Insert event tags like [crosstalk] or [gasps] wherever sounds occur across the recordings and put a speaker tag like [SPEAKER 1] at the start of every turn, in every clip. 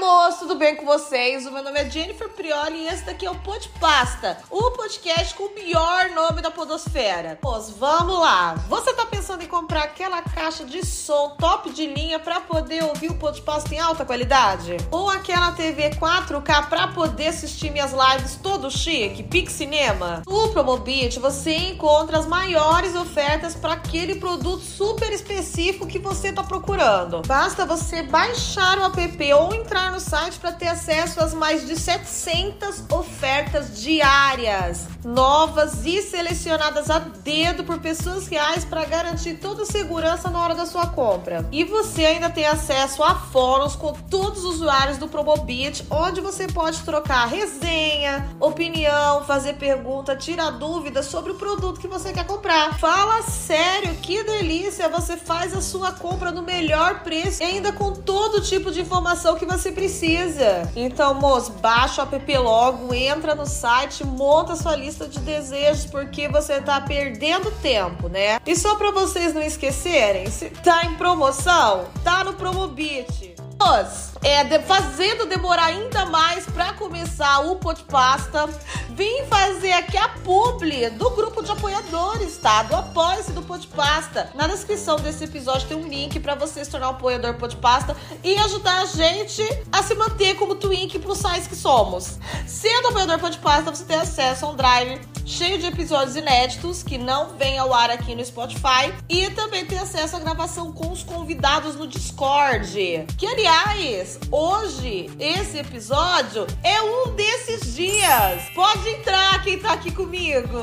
[SPEAKER 1] Moço, tudo bem com vocês? O meu nome é Jennifer Prioli e esse daqui é o Pod Pasta, o podcast com o pior nome da podosfera. Pois, vamos lá. Você tá pensando em comprar aquela caixa de som top de linha para poder ouvir o Pod Pasta em alta qualidade? Ou aquela TV 4K para poder assistir minhas lives todo chique, Pix Cinema? No Promobit você encontra as maiores ofertas para aquele produto super específico que você tá procurando. Basta você baixar o app ou entrar no site para ter acesso às mais de 700 ofertas diárias, novas e selecionadas a dedo por pessoas reais para garantir toda a segurança na hora da sua compra. E você ainda tem acesso a fóruns com todos os usuários do Promobit, onde você pode trocar resenha, opinião, fazer pergunta, tirar dúvidas sobre o produto que você quer comprar. Fala sério, que delícia! Você faz a sua compra no melhor preço e ainda com todo tipo de informação que você precisa. Então, moço, baixa o app logo, entra no site, monta sua lista de desejos, porque você tá perdendo tempo, né? E só para vocês não esquecerem, se tá em promoção, tá no Promobit. Moço, é, de, fazendo demorar ainda mais para começar o Podpasta, vim fazer aqui a publi do grupo de apoiadores, tá? Do apoia-se do Podpasta. Na descrição desse episódio tem um link para você se tornar um apoiador Podpasta e ajudar a gente a se manter como Twink plus size que somos. Sendo apoiador Podpasta, você tem acesso a um drive cheio de episódios inéditos que não vem ao ar aqui no Spotify e também tem acesso à gravação com os convidados no Discord. Que aliás, hoje esse episódio é um desses dias. Pode entrar quem tá aqui comigo.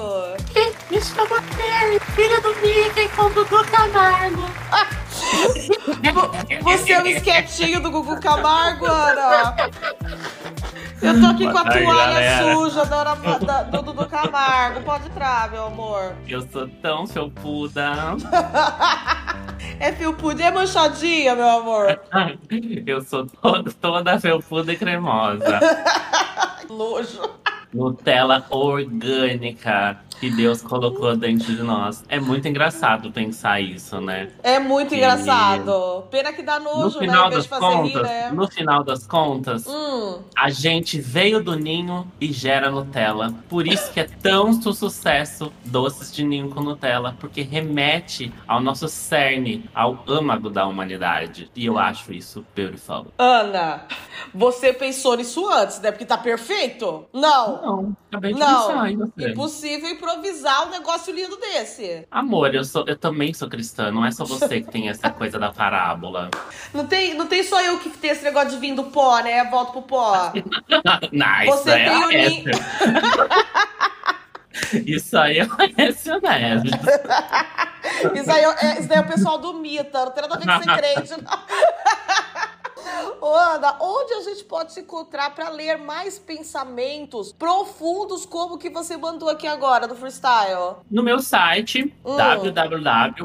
[SPEAKER 2] Me chama Terry, filha do Mickey com Dudu Camargo. [laughs]
[SPEAKER 1] Você é o esquetinho do Gugu Camargo, Ana. Eu tô aqui com a
[SPEAKER 3] tarde,
[SPEAKER 1] toalha
[SPEAKER 3] galera.
[SPEAKER 1] suja da, Ana- da- do Dudu Camargo. Pode entrar, meu amor.
[SPEAKER 3] Eu sou tão felpuda. [laughs]
[SPEAKER 1] É fio pudim, é manchadinha, meu amor. [laughs]
[SPEAKER 3] Eu sou to- toda felpuda e cremosa. [laughs]
[SPEAKER 1] Nojo.
[SPEAKER 3] Nutella orgânica que Deus colocou dentro de nós. É muito engraçado pensar isso, né?
[SPEAKER 1] É muito
[SPEAKER 3] E-
[SPEAKER 1] engraçado. Pena que dá
[SPEAKER 3] No
[SPEAKER 1] nojo, né? Em
[SPEAKER 3] final
[SPEAKER 1] vez
[SPEAKER 3] das
[SPEAKER 1] fazer rir,
[SPEAKER 3] contas,
[SPEAKER 1] né?
[SPEAKER 3] no final das contas,
[SPEAKER 1] Hum,
[SPEAKER 3] a gente veio do ninho e gera Nutella. Por isso que é tão su- sucesso doces de ninho com Nutella, porque remete ao nosso cerne, ao âmago da humanidade. E eu acho isso beautiful.
[SPEAKER 1] Ana, você pensou nisso antes, né? Porque tá perfeito? Não.
[SPEAKER 3] Não, acabei de
[SPEAKER 1] Não.
[SPEAKER 3] pensar em você.
[SPEAKER 1] Impossível improvisar um negócio lindo desse.
[SPEAKER 3] Amor, eu, sou, eu também sou cristã, não é só você que tem essa coisa da parábola.
[SPEAKER 1] Não tem, não tem só eu que tenho esse negócio de vir do pó, né? Volta pro pó. [laughs]
[SPEAKER 3] nice,
[SPEAKER 1] Você
[SPEAKER 3] é
[SPEAKER 1] tem o
[SPEAKER 3] honesto. [laughs] Isso aí é honesto, honesto. [laughs]
[SPEAKER 1] Isso aí é, isso daí é o pessoal do Mita, não tem nada a ver com ser crente, não. Ô, Ana, onde a gente pode se encontrar para ler mais pensamentos profundos como o que você mandou aqui agora no freestyle?
[SPEAKER 3] No meu site,
[SPEAKER 1] Hum.
[SPEAKER 3] www.com.br.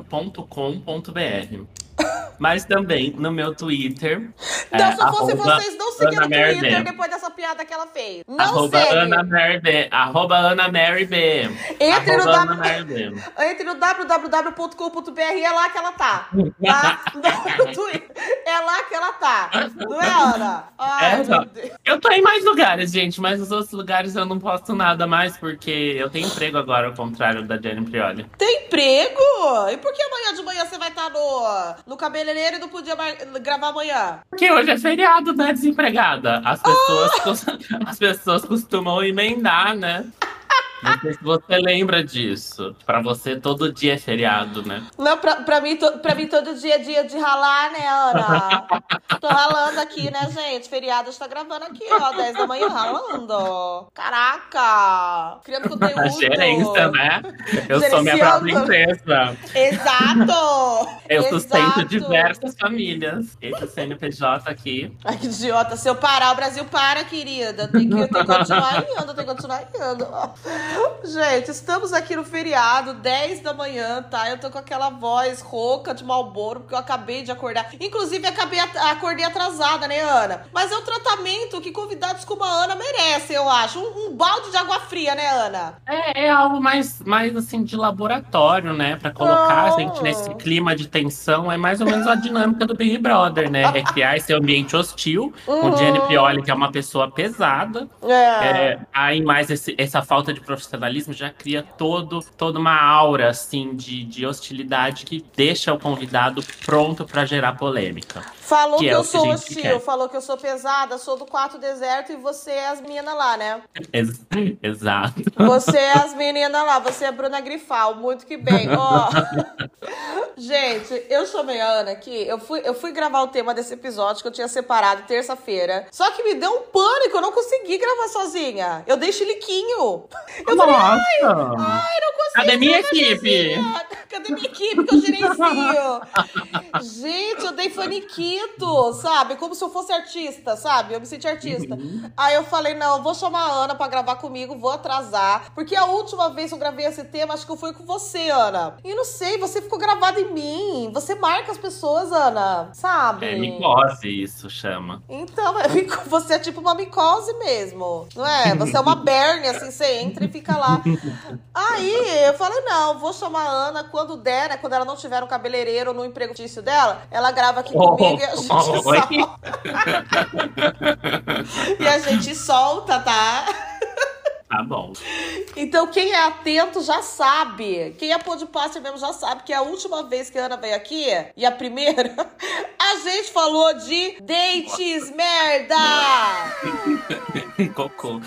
[SPEAKER 3] Mas também no meu Twitter.
[SPEAKER 1] Então,
[SPEAKER 3] é,
[SPEAKER 1] se fosse vocês, não seguiram no
[SPEAKER 3] Mary
[SPEAKER 1] Twitter depois dessa piada que ela fez. Não
[SPEAKER 3] Arroba
[SPEAKER 1] segue.
[SPEAKER 3] Ana Mary B. Arroba Ana Mary B.
[SPEAKER 1] Entre no,
[SPEAKER 3] arroba Ana
[SPEAKER 1] w... [laughs] Entre no www.com.br é lá que ela tá. [laughs] Tá? No Twitter. É lá que ela tá. Não é, Ana? Ai,
[SPEAKER 3] É, tá. Eu tô em mais lugares, gente, mas nos outros lugares eu não posto nada mais porque eu tenho emprego agora, ao contrário da Jenny Prioli.
[SPEAKER 1] Tem emprego? E por que amanhã de manhã você vai estar no, no cabeleireiro e não podia gravar amanhã?
[SPEAKER 3] Porque hoje é feriado, né, desempregada? As pessoas, cos- [laughs] as pessoas costumam emendar, né? Não sei se você lembra disso. Pra você, todo dia é feriado, né?
[SPEAKER 1] Não, pra, pra, mim, to- pra mim todo dia é dia de ralar, né, Ana? Tô ralando aqui, né, gente? Feriado está gravando aqui, ó, 10 da manhã ralando. Caraca! Criando
[SPEAKER 3] A
[SPEAKER 1] conteúdo.
[SPEAKER 3] gerência, né? Eu sou minha própria empresa.
[SPEAKER 1] Exato!
[SPEAKER 3] Eu sustento
[SPEAKER 1] Exato.
[SPEAKER 3] diversas famílias. Esse CNPJ aqui.
[SPEAKER 1] Ai, que idiota. Se eu parar, o Brasil para, querida. Tem que, tem que continuar indo, tem que continuar indo. Gente, estamos aqui no feriado, 10 da manhã, tá? Eu tô com aquela voz rouca de malboro, porque eu acabei de acordar. Inclusive, acabei acordei atrasada, né, Ana? Mas é um tratamento que convidados como a Ana merecem, eu acho. Um, um balde de água fria, né, Ana?
[SPEAKER 3] É, é algo mais, mais assim de laboratório, né? Pra colocar oh. a gente nesse clima de tensão. É mais ou menos a dinâmica do Big Brother, né? [laughs] Recriar esse ambiente hostil, uhum. com Jenny Pioli, que é uma pessoa pesada. É. é aí mais esse, essa falta de profissionalismo já cria todo, toda uma aura assim de, de hostilidade que deixa o convidado pronto para gerar polêmica.
[SPEAKER 1] Falou que, que é eu sou hostil, falou que eu sou pesada, sou do quarto deserto e você é as meninas lá, né? [laughs]
[SPEAKER 3] Ex exato.
[SPEAKER 1] Você é as meninas lá, você é Bruna Grifal, muito que bem. Ó. [laughs] Gente, eu chamei a Ana aqui, eu fui, eu fui gravar o tema desse episódio que eu tinha separado terça-feira. Só que me deu um pânico, eu não consegui gravar sozinha. Eu dei chiliquinho. [laughs] Eu
[SPEAKER 3] Nossa.
[SPEAKER 1] falei, ai, ai, não consegui.
[SPEAKER 3] Cadê minha equipe?
[SPEAKER 1] Sozinha. Cadê minha equipe que eu gerencio? Gente, eu dei faniquito, sabe? Como se eu fosse artista, sabe? Eu me senti artista. Uhum. Aí eu falei, não, eu vou chamar a Ana pra gravar comigo, vou atrasar. Porque a última vez que eu gravei esse tema, acho que eu fui com você, Ana. E não sei, você ficou gravada em mim. Você marca as pessoas, Ana, sabe?
[SPEAKER 3] É micose isso chama.
[SPEAKER 1] Então, é, [laughs] você é tipo uma micose mesmo, não é? Você é uma [laughs] berne, assim, você entra e fica lá. Aí eu falei, não, vou chamar a Ana quando der, né? Quando ela não tiver um cabeleireiro no emprego tício dela, ela grava aqui oh, comigo e a gente [laughs] oh, solta. e a gente solta, tá?
[SPEAKER 3] Tá bom.
[SPEAKER 1] Então, quem é atento já sabe. Quem é podcaster mesmo já sabe que a última vez que a Ana veio aqui, e a primeira, [laughs] a gente falou de dates merda! [laughs]
[SPEAKER 3] Cocô.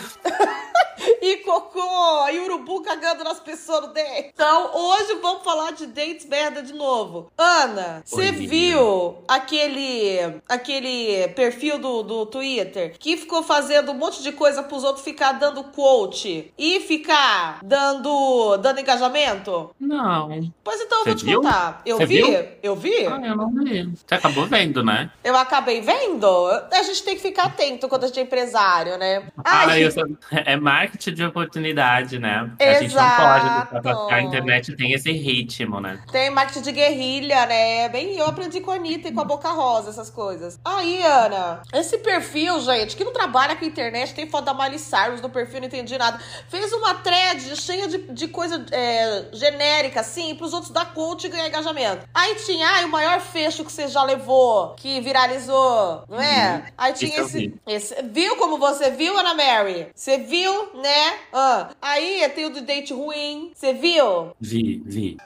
[SPEAKER 1] E cocô, e urubu cagando nas pessoas no dente. Então, hoje vamos falar de dates merda de novo. Ana, você viu aquele aquele perfil do, do Twitter que ficou fazendo um monte de coisa pros outros ficar dando quote e ficar dando dando engajamento?
[SPEAKER 3] Não.
[SPEAKER 1] Pois então eu vou te viu? contar. Eu Cê vi? Viu? Eu vi?
[SPEAKER 3] Ah, eu não vi. Você acabou vendo, né?
[SPEAKER 1] Eu acabei vendo. A gente tem que ficar atento quando a gente é empresário, né?
[SPEAKER 3] Ai, ah, eu sou... é marketing de oportunidade, né? Exato. A gente não pode a internet tem esse ritmo, né?
[SPEAKER 1] Tem marketing de guerrilha, né? Bem, eu aprendi com a Anitta e com a Boca Rosa, essas coisas. Aí, Ana, esse perfil, gente, que não trabalha com a internet, tem foto da Miley Cyrus no perfil, não entendi nada. Fez uma thread cheia de, de coisa é, genérica, assim, pros outros dar coach e ganhar engajamento. Aí tinha, ai, o maior fecho que você já levou, que viralizou, não é? Uhum. Aí tinha esse, esse. Viu como você viu, Ana Mary? Você viu, né? Ah, aí tem o do date ruim. Você viu?
[SPEAKER 3] Vi, vi.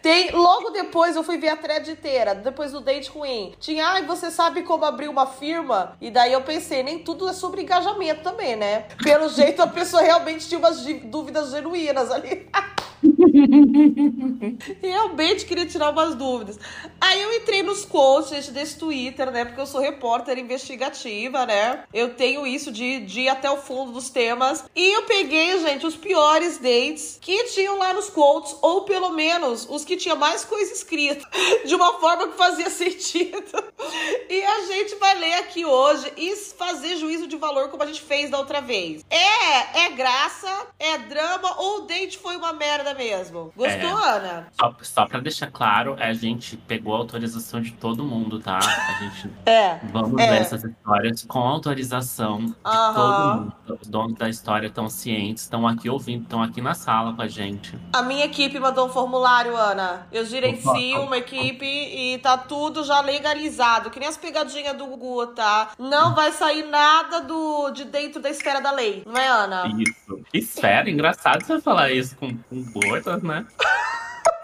[SPEAKER 1] Tem, logo depois eu fui ver a thread inteira, depois do date ruim. Tinha, ai, ah, você sabe como abrir uma firma? E daí eu pensei, nem tudo é sobre engajamento também, né? Pelo [laughs] jeito a pessoa realmente tinha umas dúvidas genuínas ali. [laughs] [laughs] Realmente queria tirar umas dúvidas. Aí eu entrei nos posts desse Twitter, né? Porque eu sou repórter investigativa, né? Eu tenho isso de, de ir até o fundo dos temas. E eu peguei, gente, os piores dates que tinham lá nos quotes, ou pelo menos os que tinha mais coisa escrita, [laughs] de uma forma que fazia sentido. E a gente vai ler aqui hoje e fazer juízo de valor como a gente fez da outra vez. É, é graça, é drama ou o date foi uma merda mesmo. Gostou, é, Ana?
[SPEAKER 3] Só, só pra deixar claro, a gente pegou a autorização de todo mundo, tá? A gente. [laughs]
[SPEAKER 1] é.
[SPEAKER 3] Vamos é. ver essas histórias com autorização de todo mundo. Os donos da história estão cientes, estão aqui ouvindo, estão aqui na sala com a gente.
[SPEAKER 1] A minha equipe mandou um formulário, Ana. Eu gerencio uma equipe e tá tudo já legalizado. Que nem as pegadinhas do Gugu, tá? Não vai sair nada do, de dentro da esfera da lei, não é, Ana?
[SPEAKER 3] Isso. Esfera? Engraçado você falar isso com, com né? [laughs]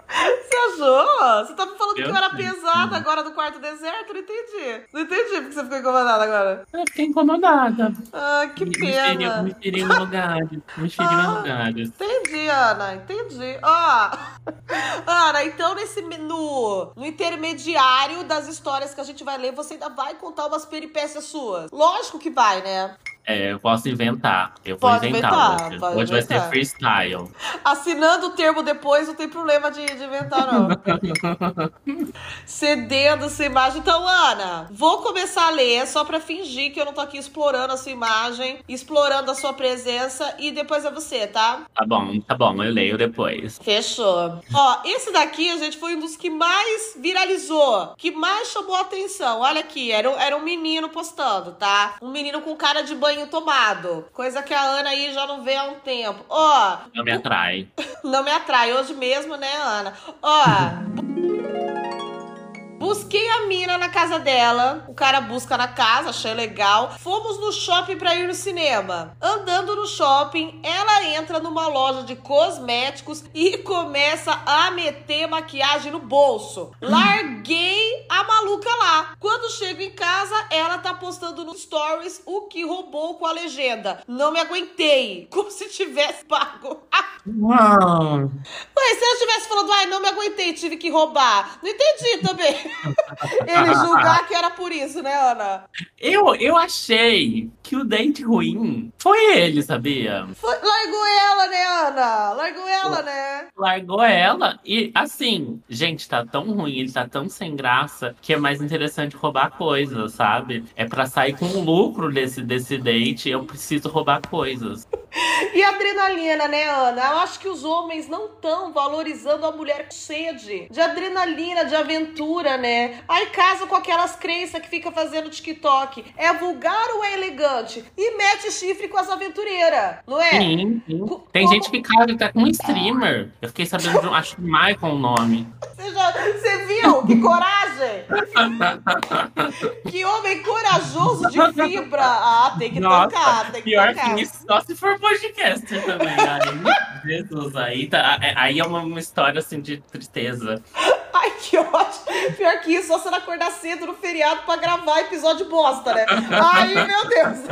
[SPEAKER 1] Você achou? Você tá me falando eu que eu era pesada agora do quarto deserto? Não entendi. Não entendi porque você ficou incomodada agora.
[SPEAKER 3] Eu fiquei incomodada.
[SPEAKER 1] Ah, que me, pena.
[SPEAKER 3] Me feriu [laughs] no lugar. Me feriu ah, no lugar.
[SPEAKER 1] Entendi, Ana. Entendi. Ó. Oh. [laughs] Ana, então nesse no, no intermediário das histórias que a gente vai ler, você ainda vai contar umas peripécias suas. Lógico que vai, né?
[SPEAKER 3] É, eu posso inventar. Eu vou
[SPEAKER 1] Pode
[SPEAKER 3] inventar,
[SPEAKER 1] inventar,
[SPEAKER 3] hoje. Hoje vai ser freestyle.
[SPEAKER 1] Assinando o termo depois, não tem problema de, de inventar, não. [laughs] Cedendo essa imagem. Então, Ana, vou começar a ler só pra fingir que eu não tô aqui explorando a sua imagem, explorando a sua presença, e depois é você, tá?
[SPEAKER 3] Tá bom, tá bom, eu leio depois.
[SPEAKER 1] Fechou. Ó, esse daqui, gente, foi um dos que mais viralizou, que mais chamou a atenção. Olha aqui, era, um- era um menino postando, tá? Um menino com cara de banho tomado. Coisa que a Ana aí já não vê há um tempo. Ó,
[SPEAKER 3] Não me atrai. [laughs]
[SPEAKER 1] não me atrai hoje mesmo, né, Ana? Ó. Busquei a mina na casa dela. O cara busca na casa, achei legal. Fomos no shopping pra ir no cinema. Andando no shopping, ela entra numa loja de cosméticos e [laughs] começa a meter maquiagem no bolso. Larguei a maluca lá. Quando chego em casa, ela tá postando nos stories o que roubou com a legenda. Não me aguentei. [laughs] Como se tivesse pago.
[SPEAKER 3] Uau.
[SPEAKER 1] Ué, se ela tivesse falando, ai, não me aguentei, tive que roubar. Não entendi também. Ele julgar que era por isso, né, Ana?
[SPEAKER 3] Eu, eu achei que o date ruim foi ele, sabia?
[SPEAKER 1] Foi- largou ela, né, Ana? Largou ela, né?
[SPEAKER 3] Largou ela e, assim, gente, tá tão ruim, ele tá tão sem graça que é mais interessante roubar coisas, sabe? É pra sair com o lucro desse, desse date, eu preciso roubar coisas. [laughs]
[SPEAKER 1] E adrenalina, né, Ana? Eu acho que os homens não estão valorizando a mulher com sede de adrenalina, de aventura, né? Aí casa com aquelas crenças que fica fazendo TikTok. É vulgar ou é elegante? E mete chifre com as aventureiras, não é?
[SPEAKER 3] Sim, sim.
[SPEAKER 1] Co-
[SPEAKER 3] Tem
[SPEAKER 1] como-
[SPEAKER 3] gente que casa até com um streamer. Eu fiquei sabendo de um, acho que Michael o nome. [laughs]
[SPEAKER 1] Você, já, você viu? Que coragem! [laughs] que homem corajoso de fibra! Ah, tem que
[SPEAKER 3] Nossa,
[SPEAKER 1] tocar, tem que
[SPEAKER 3] Pior
[SPEAKER 1] tocar.
[SPEAKER 3] que isso, só se for podcaster também. Aí, Jesus, aí, tá, aí é uma, uma história assim de tristeza.
[SPEAKER 1] Ai, que ótimo! Pior que isso, só você não acordar cedo no feriado pra gravar episódio bosta, né? [laughs] Ai, meu Deus!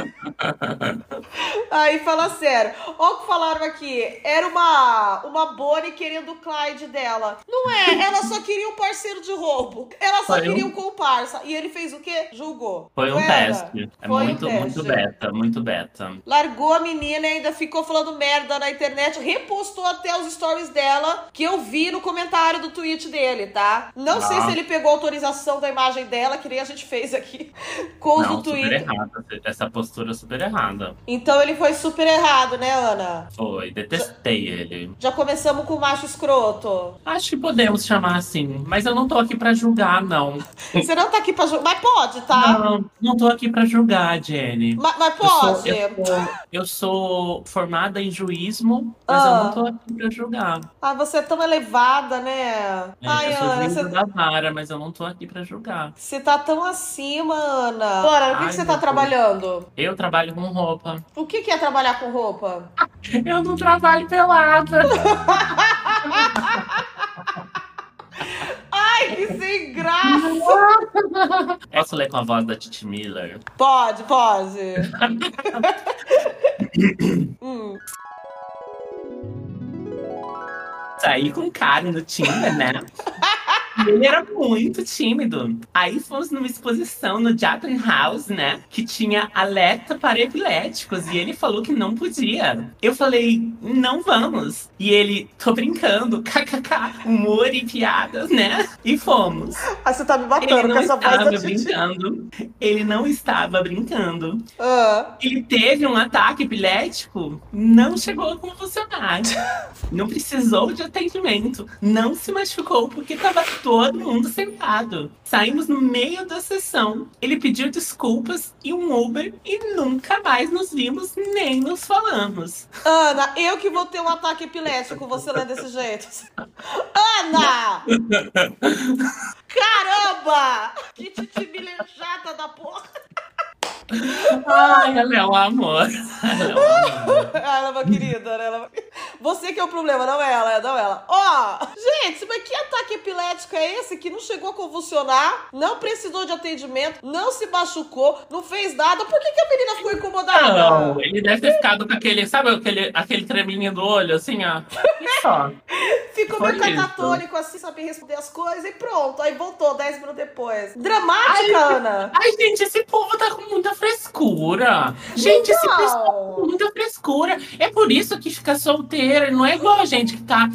[SPEAKER 1] Aí, fala sério. Olha o que falaram aqui. Era uma, uma Bonnie querendo o Clyde dela. Não é, ela só queria um parceiro de roubo. Ela só
[SPEAKER 3] Foi
[SPEAKER 1] queria
[SPEAKER 3] um-
[SPEAKER 1] um comparsa. E ele fez o quê? Julgou.
[SPEAKER 3] Foi um teste. É
[SPEAKER 1] Foi um
[SPEAKER 3] muito, muito
[SPEAKER 1] teste.
[SPEAKER 3] beta, muito beta.
[SPEAKER 1] Largou a menina e ainda ficou falando merda na internet. Repostou até os stories dela, que eu vi no comentário do tweet dele, tá? Não sei
[SPEAKER 3] Ah.
[SPEAKER 1] se ele pegou autorização da imagem dela, que nem a gente fez aqui [laughs] com
[SPEAKER 3] Não,
[SPEAKER 1] do
[SPEAKER 3] super
[SPEAKER 1] Twitter.
[SPEAKER 3] errada. Essa postura super errada.
[SPEAKER 1] Então ele foi super errado, né, Ana?
[SPEAKER 3] Foi, detestei ele.
[SPEAKER 1] Já começamos com o macho escroto.
[SPEAKER 3] Acho que podemos chamar assim, mas eu não tô aqui pra julgar, não. [laughs]
[SPEAKER 1] Você não tá aqui pra julgar, mas pode, tá?
[SPEAKER 3] Não, não tô aqui pra julgar, Jenny.
[SPEAKER 1] Ma- Mas,
[SPEAKER 3] Eu sou,
[SPEAKER 1] pode.
[SPEAKER 3] eu, sou, eu sou formada em juísmo, mas
[SPEAKER 1] Ah.
[SPEAKER 3] eu não tô aqui pra julgar.
[SPEAKER 1] Ah, você é tão elevada, né?
[SPEAKER 3] É,
[SPEAKER 1] Ai,
[SPEAKER 3] eu sou
[SPEAKER 1] Ana, você,
[SPEAKER 3] da vara, mas eu não tô aqui pra julgar.
[SPEAKER 1] você tá tão acima, Ana. Bora, o que, que você tá trabalhando?
[SPEAKER 3] Eu trabalho com roupa.
[SPEAKER 1] O que, que é trabalhar com roupa? [laughs]
[SPEAKER 3] Eu não trabalho pelada. [laughs]
[SPEAKER 1] Ai, que sem graça! [laughs]
[SPEAKER 3] Posso ler com a voz da Titi Miller?
[SPEAKER 1] Pode, pode. hum.
[SPEAKER 3] Saí com cara no Tinder, né? Ele era muito tímido. Aí fomos numa exposição no Japan House, né? Que tinha alerta para epiléticos. E ele falou que não podia. Eu falei, não vamos. E ele, tô brincando, kkk, humor e piadas, né? E fomos.
[SPEAKER 1] Ah, você tá me matando com essa voz da Titi.
[SPEAKER 3] brincando. Ele não estava brincando.
[SPEAKER 1] Ah,
[SPEAKER 3] Ele teve um ataque epilético, não chegou a convulsionar. [laughs] Não precisou de atendimento. Não se machucou porque estava todo mundo sentado. Saímos no meio da sessão. Ele pediu desculpas e um Uber e nunca mais nos vimos nem nos falamos.
[SPEAKER 1] Ana, eu que vou ter um ataque epilético com você lendo desse jeito. Ana! [laughs] Caramba! Que Titi Miller chata da porra!
[SPEAKER 3] Ai, ela é um amor. Ela é amor.
[SPEAKER 1] Ela é uma querida, né? Ela é Você que é o problema, não ela, não ela. Ó, Gente, mas que ataque epilético é esse que não chegou a convulsionar, não precisou de atendimento, não se machucou, não fez nada? Por que, que a menina ficou incomodada?
[SPEAKER 3] Não, ele deve ter ficado com aquele, sabe aquele, aquele treminho do olho, assim, ó. Só.
[SPEAKER 1] Ficou
[SPEAKER 3] Foi
[SPEAKER 1] meio catatônico, assim, sabia responder as coisas e pronto. Aí voltou 10 minutos depois. Dramática, Ana!
[SPEAKER 3] Ai, gente, esse povo tá com muita frescura. Gente, esse pessoal com muita frescura. É por isso que fica solteira. Não é igual a gente que tá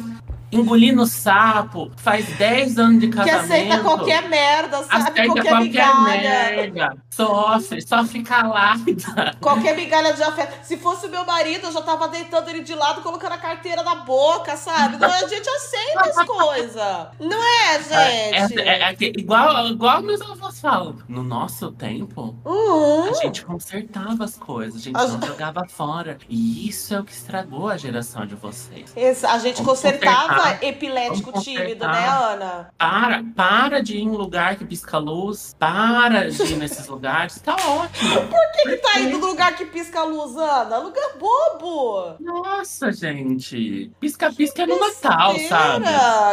[SPEAKER 3] engolindo sapo, faz 10 anos de
[SPEAKER 1] Que
[SPEAKER 3] casamento.
[SPEAKER 1] aceita qualquer merda, sabe?
[SPEAKER 3] aceita
[SPEAKER 1] qualquer,
[SPEAKER 3] qualquer
[SPEAKER 1] migalha.
[SPEAKER 3] merda. Sofre, só fica lávida.
[SPEAKER 1] Qualquer migalha de afeto. Se fosse meu marido, eu já tava deitando ele de lado, colocando a carteira na boca, sabe? Não, a gente aceita as coisas. Não é, gente?
[SPEAKER 3] É, é- é que- igual, igual meus avós falam. No nosso tempo,
[SPEAKER 1] Uhum.
[SPEAKER 3] a gente consertava as coisas, a gente não jogava fora. E isso é o que estragou a geração de vocês.
[SPEAKER 1] Esse- a gente consertava epilético tímido, né, Ana?
[SPEAKER 3] Para, para de ir em lugar que pisca luz. Para de ir nesses [laughs] lugares. Tá ótimo.
[SPEAKER 1] Por que, que tá indo no lugar que pisca luz, Ana? Lugar bobo!
[SPEAKER 3] Nossa, gente. Pisca-pisca é no Natal, sabe?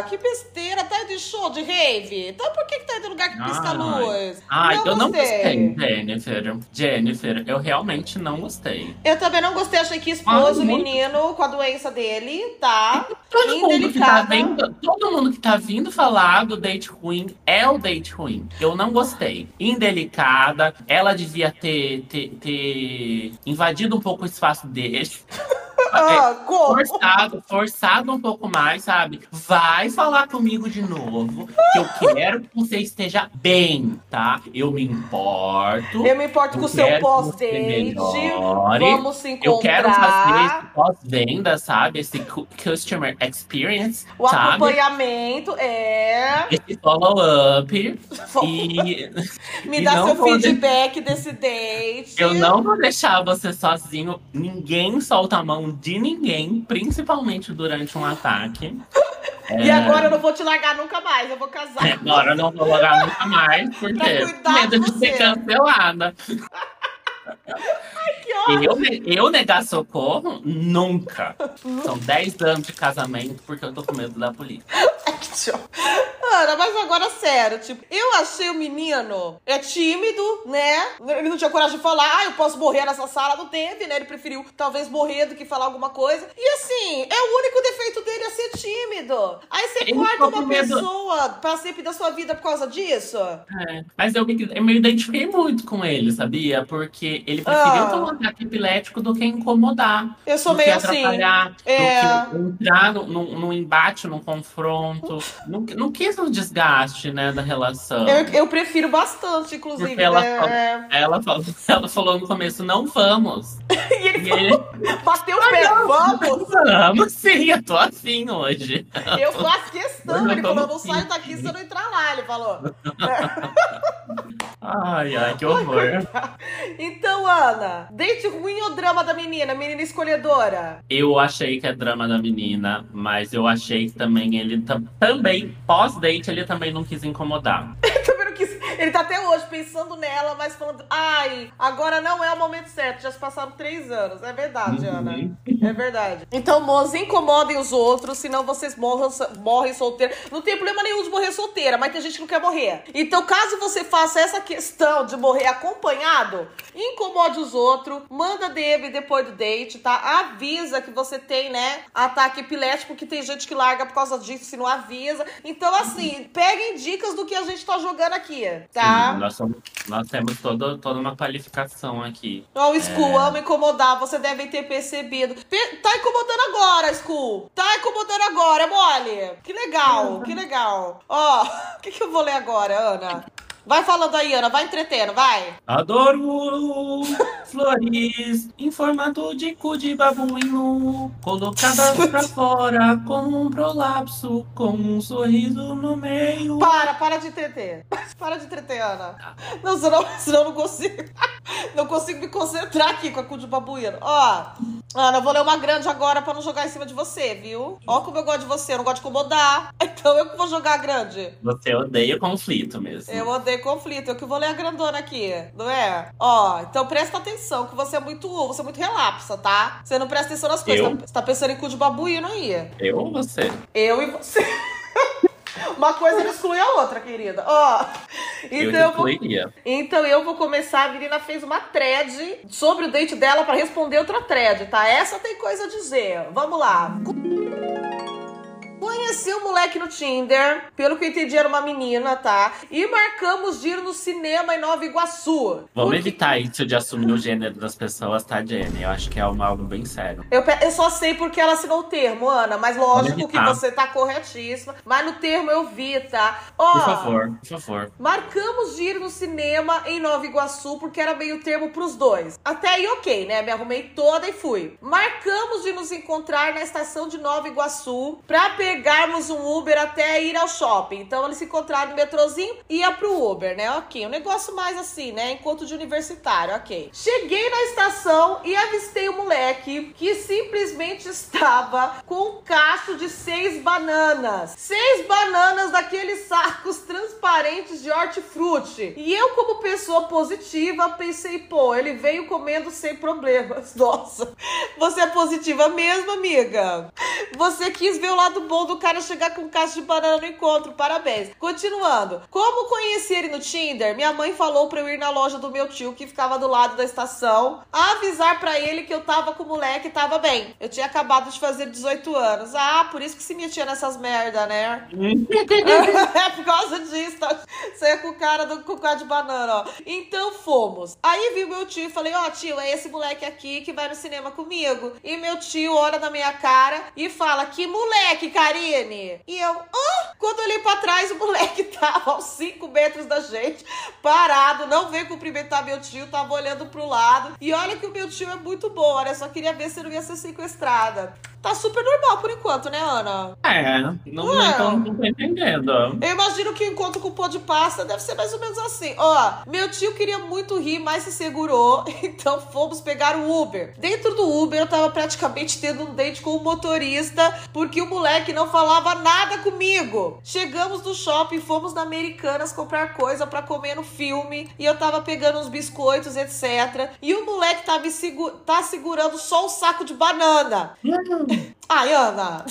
[SPEAKER 1] Que besteira, tá indo em show de rave? Então por que, que tá indo no lugar que pisca luz?
[SPEAKER 3] Ai, eu não
[SPEAKER 1] gostei.
[SPEAKER 3] Jennifer. Jennifer, eu realmente não gostei.
[SPEAKER 1] Eu também não gostei, achei que expôs o menino com a doença dele, tá?
[SPEAKER 3] Todo mundo, que tá
[SPEAKER 1] Indelicada.
[SPEAKER 3] vindo, todo mundo que tá vindo falar do date ruim é o date ruim. Eu não gostei. Indelicada. Ela devia ter, ter, ter invadido um pouco o espaço dele. [laughs]
[SPEAKER 1] Ah, como?
[SPEAKER 3] Forçado, forçado um pouco mais, sabe? Vai falar comigo de novo. Que eu quero que você esteja bem, tá? Eu me importo.
[SPEAKER 1] Eu me importo com o
[SPEAKER 3] Eu
[SPEAKER 1] seu pós-date. Vamos se encontrar.
[SPEAKER 3] Eu quero fazer esse pós-venda, sabe? Esse cu- customer experience,
[SPEAKER 1] O
[SPEAKER 3] sabe?
[SPEAKER 1] acompanhamento é.
[SPEAKER 3] Esse follow-up. E [laughs]
[SPEAKER 1] Me
[SPEAKER 3] e
[SPEAKER 1] dá
[SPEAKER 3] não
[SPEAKER 1] seu
[SPEAKER 3] vou de-
[SPEAKER 1] feedback desse date.
[SPEAKER 3] eu não vou deixar você sozinho. Ninguém solta a mão de ninguém, principalmente durante um ataque.
[SPEAKER 1] E
[SPEAKER 3] É,
[SPEAKER 1] agora eu não vou te largar nunca mais. Eu vou casar.
[SPEAKER 3] é, Agora eu não vou logar nunca mais, porque medo
[SPEAKER 1] de
[SPEAKER 3] de ser cancelada.
[SPEAKER 1] Que ódio.
[SPEAKER 3] Eu, eu negar socorro? Nunca. São 10 anos de casamento porque eu tô com medo da polícia.
[SPEAKER 1] Ana, mas agora sério, tipo, eu achei o menino é tímido, né? Ele não tinha coragem de falar, ah, eu posso morrer nessa sala, não teve, né? Ele preferiu talvez morrer do que falar alguma coisa. E assim, é o único defeito dele é ser tímido. Aí você
[SPEAKER 3] Ele
[SPEAKER 1] corta uma
[SPEAKER 3] medo.
[SPEAKER 1] pessoa pra sempre da sua vida por causa disso?
[SPEAKER 3] É, mas eu me, eu me identifiquei muito com ele, sabia? Porque ele preferiu
[SPEAKER 1] Ah.
[SPEAKER 3] ter um ataque epilético do que incomodar.
[SPEAKER 1] Eu sou meio assim. É.
[SPEAKER 3] do que entrar num, num- embate, num confronto. Não, não quis um desgaste, né, da relação.
[SPEAKER 1] Eu, eu prefiro bastante, inclusive.
[SPEAKER 3] Porque ela
[SPEAKER 1] né?
[SPEAKER 3] fala- Ela, falou, ela falou no começo, não vamos. [laughs]
[SPEAKER 1] E ele
[SPEAKER 3] E ele, [laughs]
[SPEAKER 1] bateu o pé, vamos!
[SPEAKER 3] vamos sim, eu tô assim hoje.
[SPEAKER 1] Eu faço questão. Ele falou, não saio daqui se eu não entrar lá, ele falou. [laughs]
[SPEAKER 3] Ai, ai, que horror.
[SPEAKER 1] Então, Ana, date ruim ou drama da menina? Menina escolhedora?
[SPEAKER 3] Eu achei que é drama da menina, mas eu achei que também ele tam- também, pós-date, ele também não quis incomodar. [laughs] [laughs]
[SPEAKER 1] Ele tá até hoje pensando nela, mas falando, ai, agora não é o momento certo. Já se passaram três anos. É verdade,
[SPEAKER 3] Uhum.
[SPEAKER 1] Ana. É verdade. Então, moços, incomodem os outros, senão vocês morram, morrem solteiros. Não tem problema nenhum de morrer solteira, mas tem gente que não quer morrer. Então, caso você faça essa questão de morrer acompanhado, incomode os outros, manda DM depois do date, tá? Avisa que você tem, né, ataque epilético, que tem gente que larga por causa disso se não avisa. Então, assim, peguem dicas do que a gente tá jogando aqui, tá?
[SPEAKER 3] Sim, nós, somos- nós temos todo, toda uma qualificação aqui.
[SPEAKER 1] Ó, o School,
[SPEAKER 3] É.
[SPEAKER 1] ama incomodar, você deve ter percebido. Pe- tá incomodando agora, School. Tá incomodando agora, é mole. Que legal, que legal. Ó, [laughs] o que, que eu vou ler agora, Ana? Vai falando aí, Ana, vai entretendo, vai.
[SPEAKER 3] Adoro flores em formato de cu de babuíno, colocadas pra [laughs] fora com um prolapso, com um sorriso no meio.
[SPEAKER 1] Para, para de entreter. Para de entreter, Ana. Não, senão, senão eu não consigo. Não consigo me concentrar aqui com a cu de babuíno. Ó, Ana, eu vou ler uma grande agora pra não jogar em cima de você, viu? Ó como eu gosto de você, eu não gosto de incomodar. [laughs] Então eu que vou jogar a grande.
[SPEAKER 3] Você odeia conflito mesmo.
[SPEAKER 1] Eu odeio conflito, eu que vou ler a grandona aqui, não é? Ó, então presta atenção, que você é muito, você é muito relapsa, tá? Você não presta atenção nas coisas,
[SPEAKER 3] Eu?
[SPEAKER 1] tá, você tá pensando em cu de babuíno aí.
[SPEAKER 3] Eu ou você?
[SPEAKER 1] Eu e você. [laughs] Uma coisa não exclui a outra, querida. Ó.
[SPEAKER 3] eu
[SPEAKER 1] Então eu, vou, então eu vou começar. A menina fez uma thread sobre o date dela pra responder outra thread, tá? Essa tem coisa a dizer. Vamos lá. Conheci o moleque no Tinder, pelo que eu entendi era uma menina, tá? E marcamos de ir no cinema em Nova Iguaçu.
[SPEAKER 3] Vamos
[SPEAKER 1] Porque-
[SPEAKER 3] evitar isso de assumir o gênero das pessoas, tá, Jenny? Eu acho que é uma- algo bem sério.
[SPEAKER 1] Eu, eu só sei porque ela assinou o termo, Ana, mas lógico que você tá corretíssima. Mas no termo eu vi, tá? Ó,
[SPEAKER 3] Por favor, por favor.
[SPEAKER 1] Marcamos de ir no cinema em Nova Iguaçu, porque era meio termo pros dois. Até aí, ok, né? Me arrumei toda e fui. Marcamos de nos encontrar na estação de Nova Iguaçu pra pegarmos um Uber até ir ao shopping. Então eles se encontraram no metrozinho e ia pro Uber, né? Ok. Um negócio mais assim, né? Encontro de universitário, ok. Cheguei na estação e avistei o moleque que simplesmente estava com um cacho de seis bananas. Seis bananas daqueles sacos transparentes de hortifruti. E eu, como pessoa positiva, pensei, pô, ele veio comendo sem problemas. [laughs] Nossa, você é positiva mesmo, amiga? Você quis ver o lado bom do cara chegar com um cacho de banana no encontro. Parabéns. Continuando. Como conheci ele no Tinder, minha mãe falou pra eu ir na loja do meu tio, que ficava do lado da estação, avisar pra ele que eu tava com o moleque e tava bem. Eu tinha acabado de fazer 18 anos. Ah, por isso que se metia nessas merda, né? [laughs] é por causa disso, tá? Você é com o cara do com o cara de banana, ó. Então fomos. Aí vi o meu tio e falei, ó, tio, é esse moleque aqui que vai no cinema comigo. E meu tio olha na minha cara e fala, que moleque, Karine? E eu, hã? Quando olhei pra trás, o moleque [laughs] tava aos 5 metros da gente, parado, não veio cumprimentar meu tio, tava olhando pro lado. E olha que o meu tio é muito bom, né? Só queria ver se não ia ser sequestrada. Tá super normal por enquanto, né, Ana?
[SPEAKER 3] É, não, não, não tô entendendo.
[SPEAKER 1] Eu imagino que o encontro com o pó de pasta deve ser mais ou menos assim. Ó, meu tio queria muito rir, mas se segurou. [laughs] Então fomos pegar o Uber. Dentro do Uber, eu tava praticamente tendo um date com o motorista, porque o moleque não falava nada comigo. Chegamos no shopping, fomos na Americanas comprar coisa pra comer no filme. E eu tava pegando uns biscoitos, etc. E o moleque tá, me segu tá segurando só um saco de banana. Ai, Ana.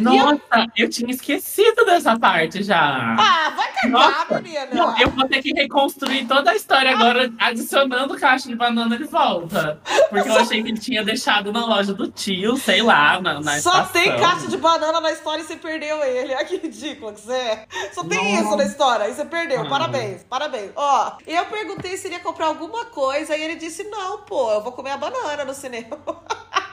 [SPEAKER 3] Nossa, eu tinha esquecido dessa parte já.
[SPEAKER 1] Ah, vai cagar,
[SPEAKER 3] Nossa.
[SPEAKER 1] menina.
[SPEAKER 3] Não, eu vou ter que reconstruir toda a história agora, adicionando caixa de banana de volta. Porque eu achei que ele tinha deixado na loja do tio, sei lá, na, na
[SPEAKER 1] Só
[SPEAKER 3] estação.
[SPEAKER 1] tem caixa de banana na história e você perdeu ele. [laughs] Olha que ridículo que você é. Só tem
[SPEAKER 3] Nossa.
[SPEAKER 1] isso na história e você perdeu.
[SPEAKER 3] Ah.
[SPEAKER 1] Parabéns, parabéns. Ó, eu perguntei se ele ia comprar alguma coisa e ele disse: não, pô, eu vou comer a banana no cinema. [laughs]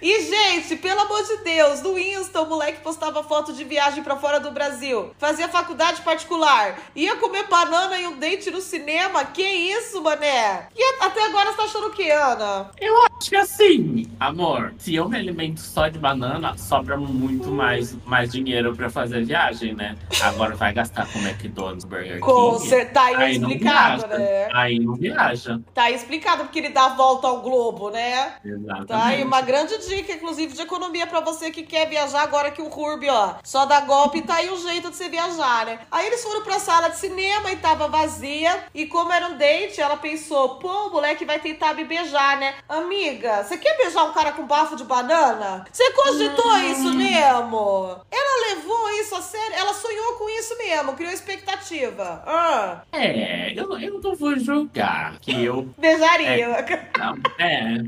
[SPEAKER 1] E, gente, pelo amor de Deus, no Insta, o moleque postava foto de viagem pra fora do Brasil. Fazia faculdade particular. Ia comer banana e um date no cinema. Que isso, mané? E até agora você tá achando o que, Ana?
[SPEAKER 3] Eu que assim, amor, se eu me alimento só de banana, sobra muito mais, mais dinheiro pra fazer viagem, né? Agora vai gastar com McDonald's, Burger
[SPEAKER 1] Com
[SPEAKER 3] King.
[SPEAKER 1] tá aí,
[SPEAKER 3] Aí
[SPEAKER 1] explicado,
[SPEAKER 3] viaja.
[SPEAKER 1] né?
[SPEAKER 3] Aí não viaja.
[SPEAKER 1] Tá aí explicado porque ele dá a volta ao globo, né?
[SPEAKER 3] Exatamente.
[SPEAKER 1] Tá aí uma grande dica, inclusive, de economia pra você que quer viajar agora que o Ruby, ó, só dá golpe, tá aí o jeito de você viajar, né? Aí eles foram pra sala de cinema e tava vazia. E como era um date, ela pensou, pô, o moleque vai tentar me beijar, né? Amiga, você quer beijar um cara com bafo de banana? Você cogitou isso mesmo? Ela levou isso a sério? Ela sonhou com isso mesmo, criou expectativa. Ah,
[SPEAKER 3] É, eu, eu não vou julgar que eu.
[SPEAKER 1] beijaria.
[SPEAKER 3] Não, [laughs] é.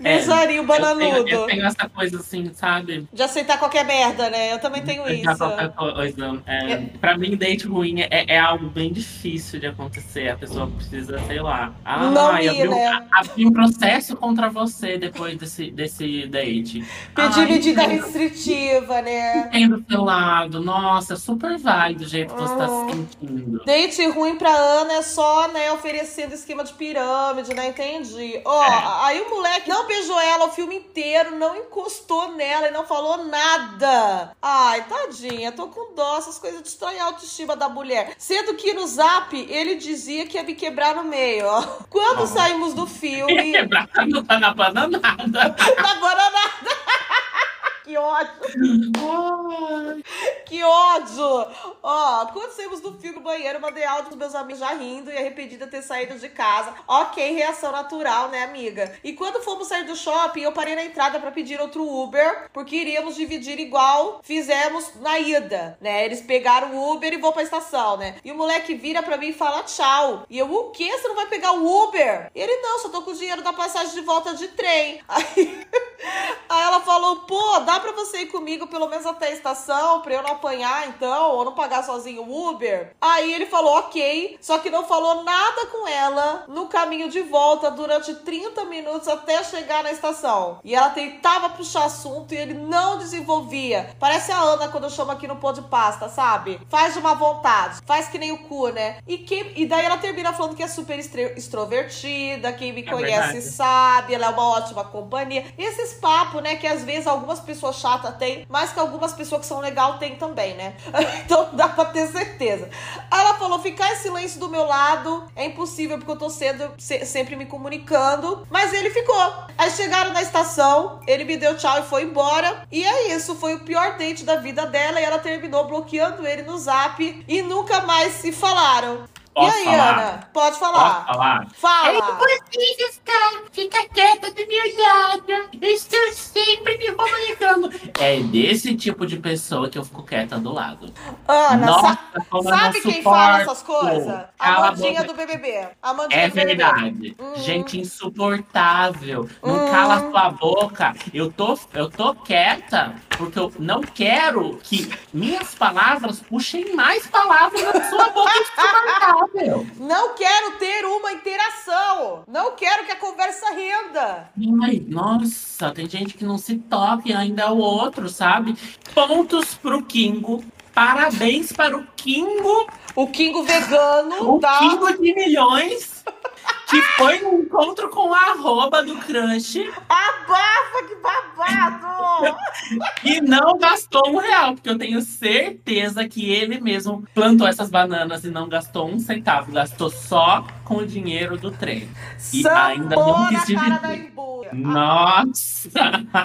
[SPEAKER 1] Beijaria o
[SPEAKER 3] Eu tenho,
[SPEAKER 1] bananudo.
[SPEAKER 3] eu tenho essa coisa assim, sabe?
[SPEAKER 1] De aceitar qualquer merda, né? Eu também tenho
[SPEAKER 3] Aceitar
[SPEAKER 1] isso.
[SPEAKER 3] qualquer coisa. É, Pra mim, date ruim é, é algo bem difícil de acontecer. A pessoa precisa, sei lá. Ah,
[SPEAKER 1] Não ir,
[SPEAKER 3] abrir,
[SPEAKER 1] né?
[SPEAKER 3] abrir um processo contra você depois desse, desse date.
[SPEAKER 1] Pedir
[SPEAKER 3] Ai,
[SPEAKER 1] medida
[SPEAKER 3] entendo-
[SPEAKER 1] restritiva, né?
[SPEAKER 3] Entendo do seu lado. Nossa, super válido o jeito que você tá
[SPEAKER 1] Ah.
[SPEAKER 3] se sentindo.
[SPEAKER 1] Date ruim pra Ana é só, né, oferecendo esquema de pirâmide, né? Entendi. Ó,
[SPEAKER 3] É.
[SPEAKER 1] aí o moleque não beijou ela o filme inteiro, não encostou nela e não falou nada. Ai, tadinha, tô com dó, essas coisas destroem a autoestima da mulher. Sendo que no zap ele dizia que ia me quebrar no meio, ó. Quando saímos do
[SPEAKER 3] Ia
[SPEAKER 1] filme.
[SPEAKER 3] quebrar, [laughs] não tá na bananada.
[SPEAKER 1] na banana. Que ódio! que ódio! Ó, quando saímos do filme banheiro, mandei áudio dos meus amigos já rindo e arrependida ter saído de casa. Ok, reação natural, né, amiga? E quando fomos sair do shopping, eu parei na entrada para pedir outro Uber, porque iríamos dividir igual fizemos na ida, né? Eles pegaram o Uber e vão pra estação, né? E o moleque vira pra mim e fala tchau. E eu, o quê? Você não vai pegar o Uber? E ele, não, só tô com o dinheiro da passagem de volta de trem. [laughs] Aí, aí ela falou, pô, dá pra você ir comigo pelo menos até a estação, pra eu não apanhar então, ou não pagar sozinho o Uber? Aí ele falou, ok, só que não falou nada com ela no caminho de volta durante 30 minutos até chegar na estação. E ela tentava puxar assunto e ele não desenvolvia. Parece a Ana quando eu chamo aqui no pão de pasta, sabe? Faz de uma vontade, faz que nem o cu, né? E, que, e daí ela termina falando que é super extrovertida, quem me
[SPEAKER 3] É
[SPEAKER 1] conhece
[SPEAKER 3] verdade.
[SPEAKER 1] sabe, ela é uma ótima companhia. E esses papos, né, que às vezes algumas pessoas chatas têm, mas que algumas pessoas que são legal têm também, né? [laughs] então dá pra ter certeza. Aí ela falou: ficar em silêncio do meu lado é impossível, porque eu tô sendo, se- sempre me comunicando. Mas ele ficou. Aí chegaram na estação, ele me deu tchau e foi embora. E é isso, foi o pior date da vida dela. E ela terminou bloqueando ele no zap e nunca mais se falaram.
[SPEAKER 3] Posso
[SPEAKER 1] e aí,
[SPEAKER 3] falar?
[SPEAKER 1] Ana? Pode
[SPEAKER 3] Posso
[SPEAKER 1] falar.
[SPEAKER 3] falar?
[SPEAKER 2] É
[SPEAKER 1] Fala.
[SPEAKER 2] impossível ficar, fica quieta do meu lado. Eu estou sempre me comunicando.
[SPEAKER 3] É desse tipo de pessoa que eu fico quieta do lado.
[SPEAKER 1] Ana,
[SPEAKER 3] Nossa,
[SPEAKER 1] sa- sabe quem fala essas coisas? A Mandinha do BBB. A Mandinha
[SPEAKER 3] É
[SPEAKER 1] do BBB.
[SPEAKER 3] verdade.
[SPEAKER 1] Uhum.
[SPEAKER 3] Gente insuportável. Não
[SPEAKER 1] Uhum.
[SPEAKER 3] cala a sua boca. Eu tô, eu tô quieta porque eu não quero que minhas palavras puxem mais palavras na sua boca insuportável.
[SPEAKER 1] Não quero ter uma interação. Não quero que a conversa renda.
[SPEAKER 3] Ai, nossa, tem gente que não se toca e ainda é o outro, sabe? Pontos pro Kingo. Parabéns para o Kingo,
[SPEAKER 1] O Kingo vegano,
[SPEAKER 3] o
[SPEAKER 1] tá?
[SPEAKER 3] Kingo de milhões, que foi no encontro com a arroba do crush
[SPEAKER 1] Abafa, que babado! [laughs]
[SPEAKER 3] e não gastou um real, porque eu tenho certeza que ele mesmo plantou essas bananas e não gastou um centavo, gastou só com o dinheiro do trem. E ainda não
[SPEAKER 1] Sambou
[SPEAKER 3] quis
[SPEAKER 1] na cara da
[SPEAKER 3] dividir. Nossa!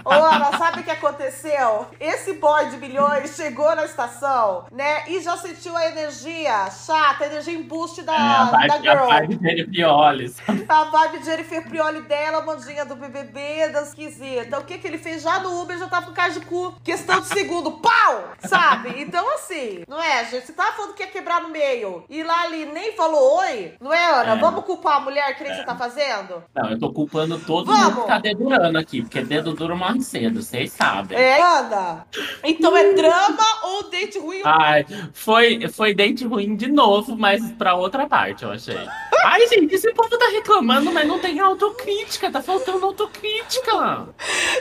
[SPEAKER 1] Ô, Ana, sabe o que aconteceu? Esse boy de milhões chegou na estação, né? E já sentiu a energia chata, a energia embuste da,
[SPEAKER 3] É, a
[SPEAKER 1] da
[SPEAKER 3] vibe, a
[SPEAKER 1] girl.
[SPEAKER 3] vibe dele Piolis. [laughs]
[SPEAKER 1] A vibe de Jennifer Prioli dela, a mandinha do BBB, das esquisita. O que que ele fez já no Uber já tava com cara de cu. Questão de segundo, pau! Sabe? Então, assim, não é, gente? Você tava falando que ia quebrar no meio e lá ali nem falou oi, não é, Ana?
[SPEAKER 3] É.
[SPEAKER 1] Vamos culpar a mulher que nem você tá fazendo?
[SPEAKER 3] Não, eu tô culpando todo
[SPEAKER 1] Vamos.
[SPEAKER 3] mundo que tá dedurando aqui, porque dedo duro morre cedo, vocês sabem.
[SPEAKER 1] É, Ana? Então é drama ou date ruim?
[SPEAKER 3] Ai, foi, foi date ruim de novo, mas pra outra parte, eu achei. Ai, gente, esse povo tá reclamando, mas não tem autocrítica, tá faltando autocrítica.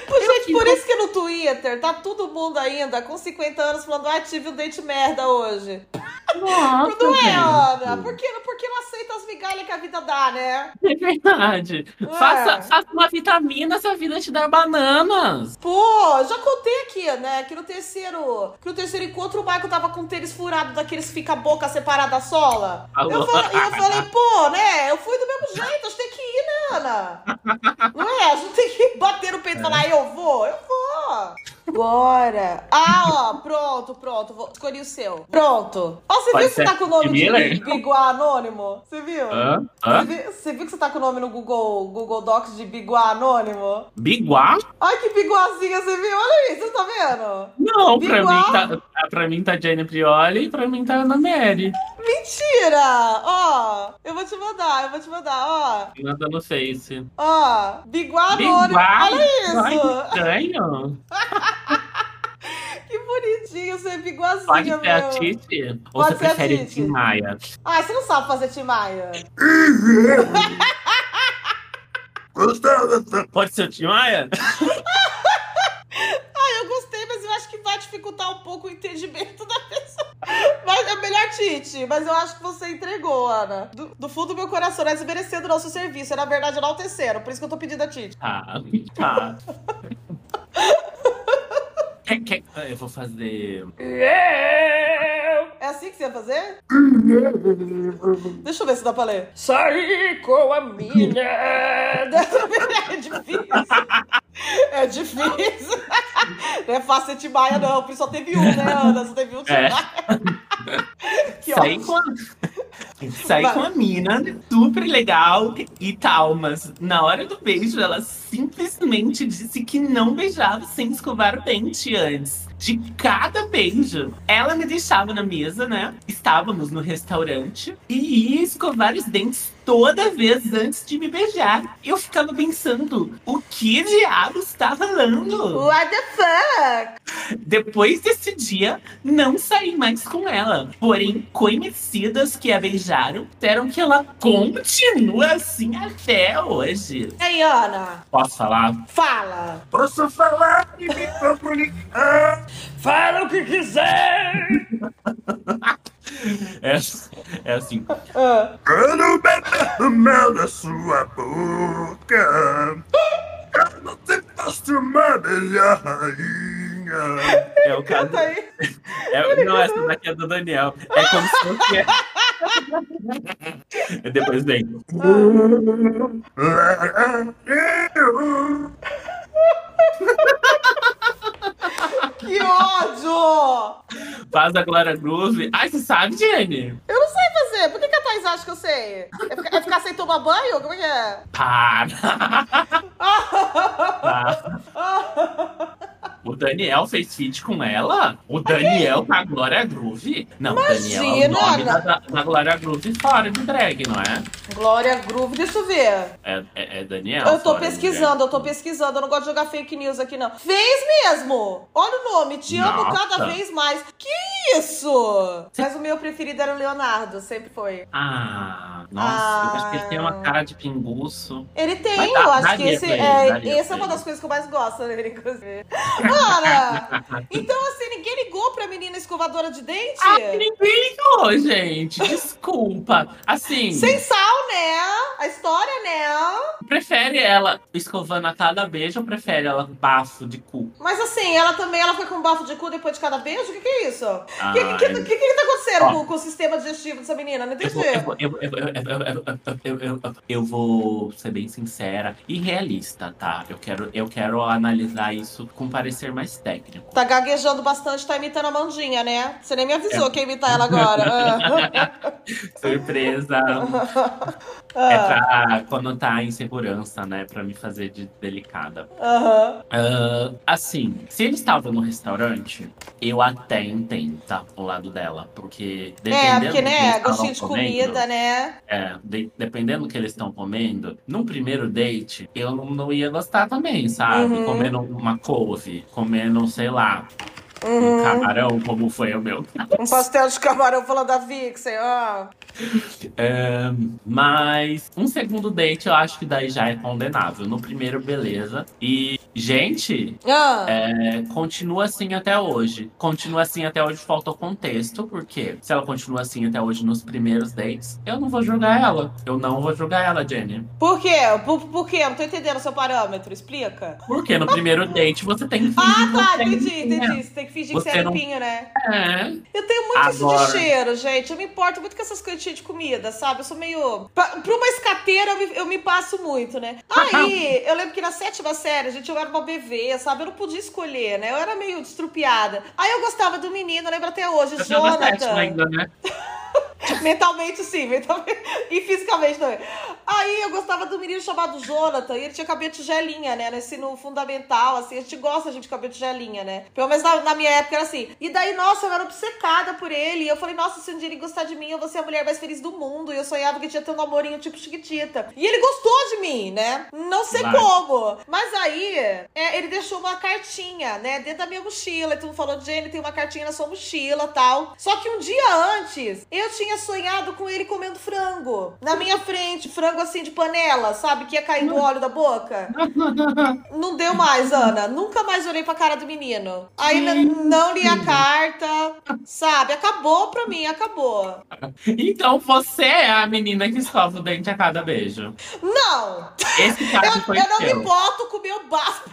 [SPEAKER 1] Pô, gente, por isso que no Twitter tá todo mundo ainda com 50 anos falando, ah, tive um date merda hoje.
[SPEAKER 3] Nossa,
[SPEAKER 1] Não é. Ana? Por que, por que não aceita as migalhas que a vida dá, né?
[SPEAKER 3] É verdade.
[SPEAKER 1] É.
[SPEAKER 3] Faça, faça uma vitamina se a vida te dar bananas.
[SPEAKER 1] Pô, já contei aqui, né? Que no terceiro, que no terceiro encontro o Michael tava com o tênis furado daqueles que fica a boca separada da sola.
[SPEAKER 3] Alô?
[SPEAKER 1] Eu falei, eu falei, pô, né? Eu fui do mesmo jeito, a gente tem que ir, né, Ana? Não é? A gente tem que bater no peito e falar, eu vou, eu vou. Bora. Ah, ó, pronto, pronto. Vou, escolhi o seu. Pronto. Ó, você viu que você tá com o nome de? Biguá Anônimo? Você viu?
[SPEAKER 3] Hã?
[SPEAKER 1] Você
[SPEAKER 3] Hã?
[SPEAKER 1] viu, você viu que você tá com o nome no Google, Google Docs de Biguá Anônimo?
[SPEAKER 3] Biguá?
[SPEAKER 1] Ai, que biguazinha, você viu? Olha aí, você tá vendo?
[SPEAKER 3] Não, pra mim, tá, pra mim tá Jenny Prioli e pra mim tá Ana Mary.
[SPEAKER 1] Mentira! Ó, eu vou te mandar, eu vou te mandar, ó.
[SPEAKER 3] Manda no Face.
[SPEAKER 1] Ó, Biguá Anônimo.
[SPEAKER 3] Biguá?
[SPEAKER 1] Olha
[SPEAKER 3] Ai,
[SPEAKER 1] isso!
[SPEAKER 3] que estranho. [laughs]
[SPEAKER 1] Que bonitinho ser biguazinha,
[SPEAKER 3] Pode ser a
[SPEAKER 1] meu.
[SPEAKER 3] Titi? Ou
[SPEAKER 1] Pode
[SPEAKER 3] você
[SPEAKER 1] ser a
[SPEAKER 3] prefere
[SPEAKER 1] Titi.
[SPEAKER 3] Tim Maia?
[SPEAKER 1] Ai, você não sabe fazer Timaya.
[SPEAKER 3] Pode ser o Tim Maia? [laughs]
[SPEAKER 1] Ai, eu gostei, mas eu acho que vai dificultar um pouco o entendimento da pessoa. Mas é melhor Tite, mas eu acho que você entregou, Ana. Do, do fundo do meu coração, não é desmerecendo o nosso serviço, é na verdade enaltecendo, por isso que eu tô pedindo a Tite.
[SPEAKER 3] Tá, tá. [laughs] Eu vou fazer.
[SPEAKER 1] É assim que você ia fazer? Deixa eu ver se dá pra ler. Saí com a mina. [laughs] é difícil. É difícil. Não é fácil ser Timaya, não. Porque só teve um, né, Ana? Só teve um
[SPEAKER 3] É.
[SPEAKER 1] Timaya. [laughs] Que
[SPEAKER 3] Saí
[SPEAKER 1] ótimo.
[SPEAKER 3] com a, saí com a mina, super legal e tal, mas na hora do beijo ela simplesmente disse que não beijava sem escovar o dente antes. De cada beijo, ela me deixava na mesa, né? Estávamos no restaurante e ia escovar os dentes toda vez antes de me beijar. Eu ficava pensando, o que diabos tá rolando?
[SPEAKER 1] What the fuck?
[SPEAKER 3] Depois desse dia, não saí mais com ela. Porém, conhecidas que a beijaram disseram que ela continua assim até hoje.
[SPEAKER 1] E aí, Ana?
[SPEAKER 3] Posso falar?
[SPEAKER 1] Fala.
[SPEAKER 3] Posso falar e me comunicar?
[SPEAKER 1] Fala o que quiser.
[SPEAKER 3] É, é assim.
[SPEAKER 4] Quero beber o mel da sua boca. Quando te faço uma bela rainha.
[SPEAKER 3] É o caso. É, não, essa daqui é do Daniel. É como se fosse. E depois vem. [laughs] [laughs]
[SPEAKER 1] Que ódio!
[SPEAKER 3] Faz a Glória Groove. Ai, você sabe, Jenny?
[SPEAKER 1] Eu não sei fazer. Por que, que a Thaís acha que eu sei? É ficar, é ficar sem tomar banho? Como é que é?
[SPEAKER 3] Para! Para. O Daniel fez feat com ela? O Daniel com a Glória Groove? Não, o Daniel é o
[SPEAKER 1] Imagina,
[SPEAKER 3] nome da, da, da Glória Groove fora de drag, não é?
[SPEAKER 1] Glória Groove, deixa eu ver.
[SPEAKER 3] É, é, é Daniel.
[SPEAKER 1] Eu tô pesquisando, eu tô pesquisando. Eu não gosto de jogar fake news aqui, não. Fez mesmo! Olha o nome, te amo
[SPEAKER 3] Nossa.
[SPEAKER 1] cada vez mais. Que isso? Mas o meu preferido era o Leonardo, sempre foi.
[SPEAKER 3] Ah, nossa, eu acho que ele tem uma cara de pinguço.
[SPEAKER 1] Ele tem,
[SPEAKER 3] dá-
[SPEAKER 1] eu acho que esse,
[SPEAKER 3] ele,
[SPEAKER 1] é, essa é uma das coisas que eu mais gosto dele, inclusive. Ana, [laughs] então assim, ninguém ligou pra menina escovadora de dente?
[SPEAKER 3] Ah, ninguém ligou, gente. Desculpa. Assim,
[SPEAKER 1] Sem sal, né? A história, né?
[SPEAKER 3] prefere ela escovando a cada beijo ou prefere ela com bafo de cu?
[SPEAKER 1] Mas assim, ela também ela foi com um bafo de cu depois de cada beijo? O que, que é isso? O
[SPEAKER 3] ah,
[SPEAKER 1] que, que, que, que, que tá acontecendo
[SPEAKER 3] ó,
[SPEAKER 1] com, com, o sistema digestivo dessa menina? Não entendi.
[SPEAKER 3] Eu vou ser bem sincera e realista, tá? Eu quero, eu quero analisar isso com parecer mais técnico.
[SPEAKER 1] Tá gaguejando bastante, tá imitando a Mandinha, né? Você nem me avisou
[SPEAKER 3] é.
[SPEAKER 1] que ia imitar ela agora. [laughs] [laughs]
[SPEAKER 3] Surpresa! [laughs]
[SPEAKER 1] Ah,
[SPEAKER 3] É
[SPEAKER 1] ah,
[SPEAKER 3] pra quando tá em segurança, né? Pra me fazer de delicada.
[SPEAKER 1] Aham.
[SPEAKER 3] Ah, assim, se eles estavam no restaurante, eu até entendo, tá? O lado dela. Porque
[SPEAKER 1] É,
[SPEAKER 3] dependendo
[SPEAKER 1] porque,
[SPEAKER 3] do que eles
[SPEAKER 1] né? Gostinho de
[SPEAKER 3] comendo,
[SPEAKER 1] comida, né?
[SPEAKER 3] É, de- dependendo do que eles estão comendo, num primeiro date, eu não, não ia gostar também, sabe?
[SPEAKER 1] Uhum.
[SPEAKER 3] Comendo uma couve, comendo, sei lá, um
[SPEAKER 1] Uhum.
[SPEAKER 3] camarão, como foi o meu.
[SPEAKER 1] Um pastel de camarão falando da Vixen, ó.
[SPEAKER 3] É, mas um segundo date eu acho que daí já é condenável. No primeiro, beleza. E, gente,
[SPEAKER 1] Ah,
[SPEAKER 3] é, continua assim até hoje. Continua assim até hoje, falta o contexto, porque se ela continua assim até hoje nos primeiros dates, eu não vou julgar ela. Eu não vou julgar ela, Jenny.
[SPEAKER 1] Por quê? Por, por quê? Eu Não tô entendendo o seu parâmetro, explica.
[SPEAKER 3] Porque no primeiro date você tem que
[SPEAKER 1] Ah, tá, entendi, entendi. Você tem que fingir que
[SPEAKER 3] Você
[SPEAKER 1] é
[SPEAKER 3] não-
[SPEAKER 1] limpinho, né?
[SPEAKER 3] É.
[SPEAKER 1] Eu tenho muito isso
[SPEAKER 3] Agora-
[SPEAKER 1] de cheiro, gente. Eu me importo muito com essas coisinhas de comida, sabe? Eu sou meio. Pra, pra uma escateira, eu me, eu me passo muito, né? Aí, [laughs] eu lembro que na sétima série, gente, eu era uma bebê, sabe? Eu não podia escolher, né? Eu era meio destrupiada. Aí eu gostava do menino, eu lembro até hoje,
[SPEAKER 3] Eu da sétima
[SPEAKER 1] Jonathan.
[SPEAKER 3] ainda, né? [laughs]
[SPEAKER 1] Mentalmente sim, mentalmente e fisicamente também. Aí eu gostava do menino chamado Jonathan, e ele tinha cabelo de gelinha, né? No ensino fundamental, assim, a gente gosta gente, de cabelo de gelinha, né? Pelo menos na, na minha época era assim. E daí, nossa, eu era obcecada por ele. E eu falei, nossa, se um dia ele gostar de mim, eu vou ser a mulher mais feliz do mundo. E eu sonhava que tinha ter um namorinho tipo chiquitita. E ele gostou de mim, né? Não sei como. Mas aí, é, ele deixou uma cartinha, né? Dentro da minha mochila. E tu falou, Jenny, tem uma cartinha na sua mochila tal. Só que um dia antes, eu tinha sonhado com ele comendo frango. Na minha frente, frango assim de panela, sabe? Que ia caindo óleo da boca. [laughs] Não deu mais, Ana. Nunca mais olhei pra cara do menino. Aí não li a carta, sabe? Acabou pra mim, acabou.
[SPEAKER 3] Então você é a menina que escova o dente a cada beijo.
[SPEAKER 1] Não!
[SPEAKER 3] Esse caso
[SPEAKER 1] Eu,
[SPEAKER 3] foi
[SPEAKER 1] eu não
[SPEAKER 3] seu.
[SPEAKER 1] me boto com o meu bafo.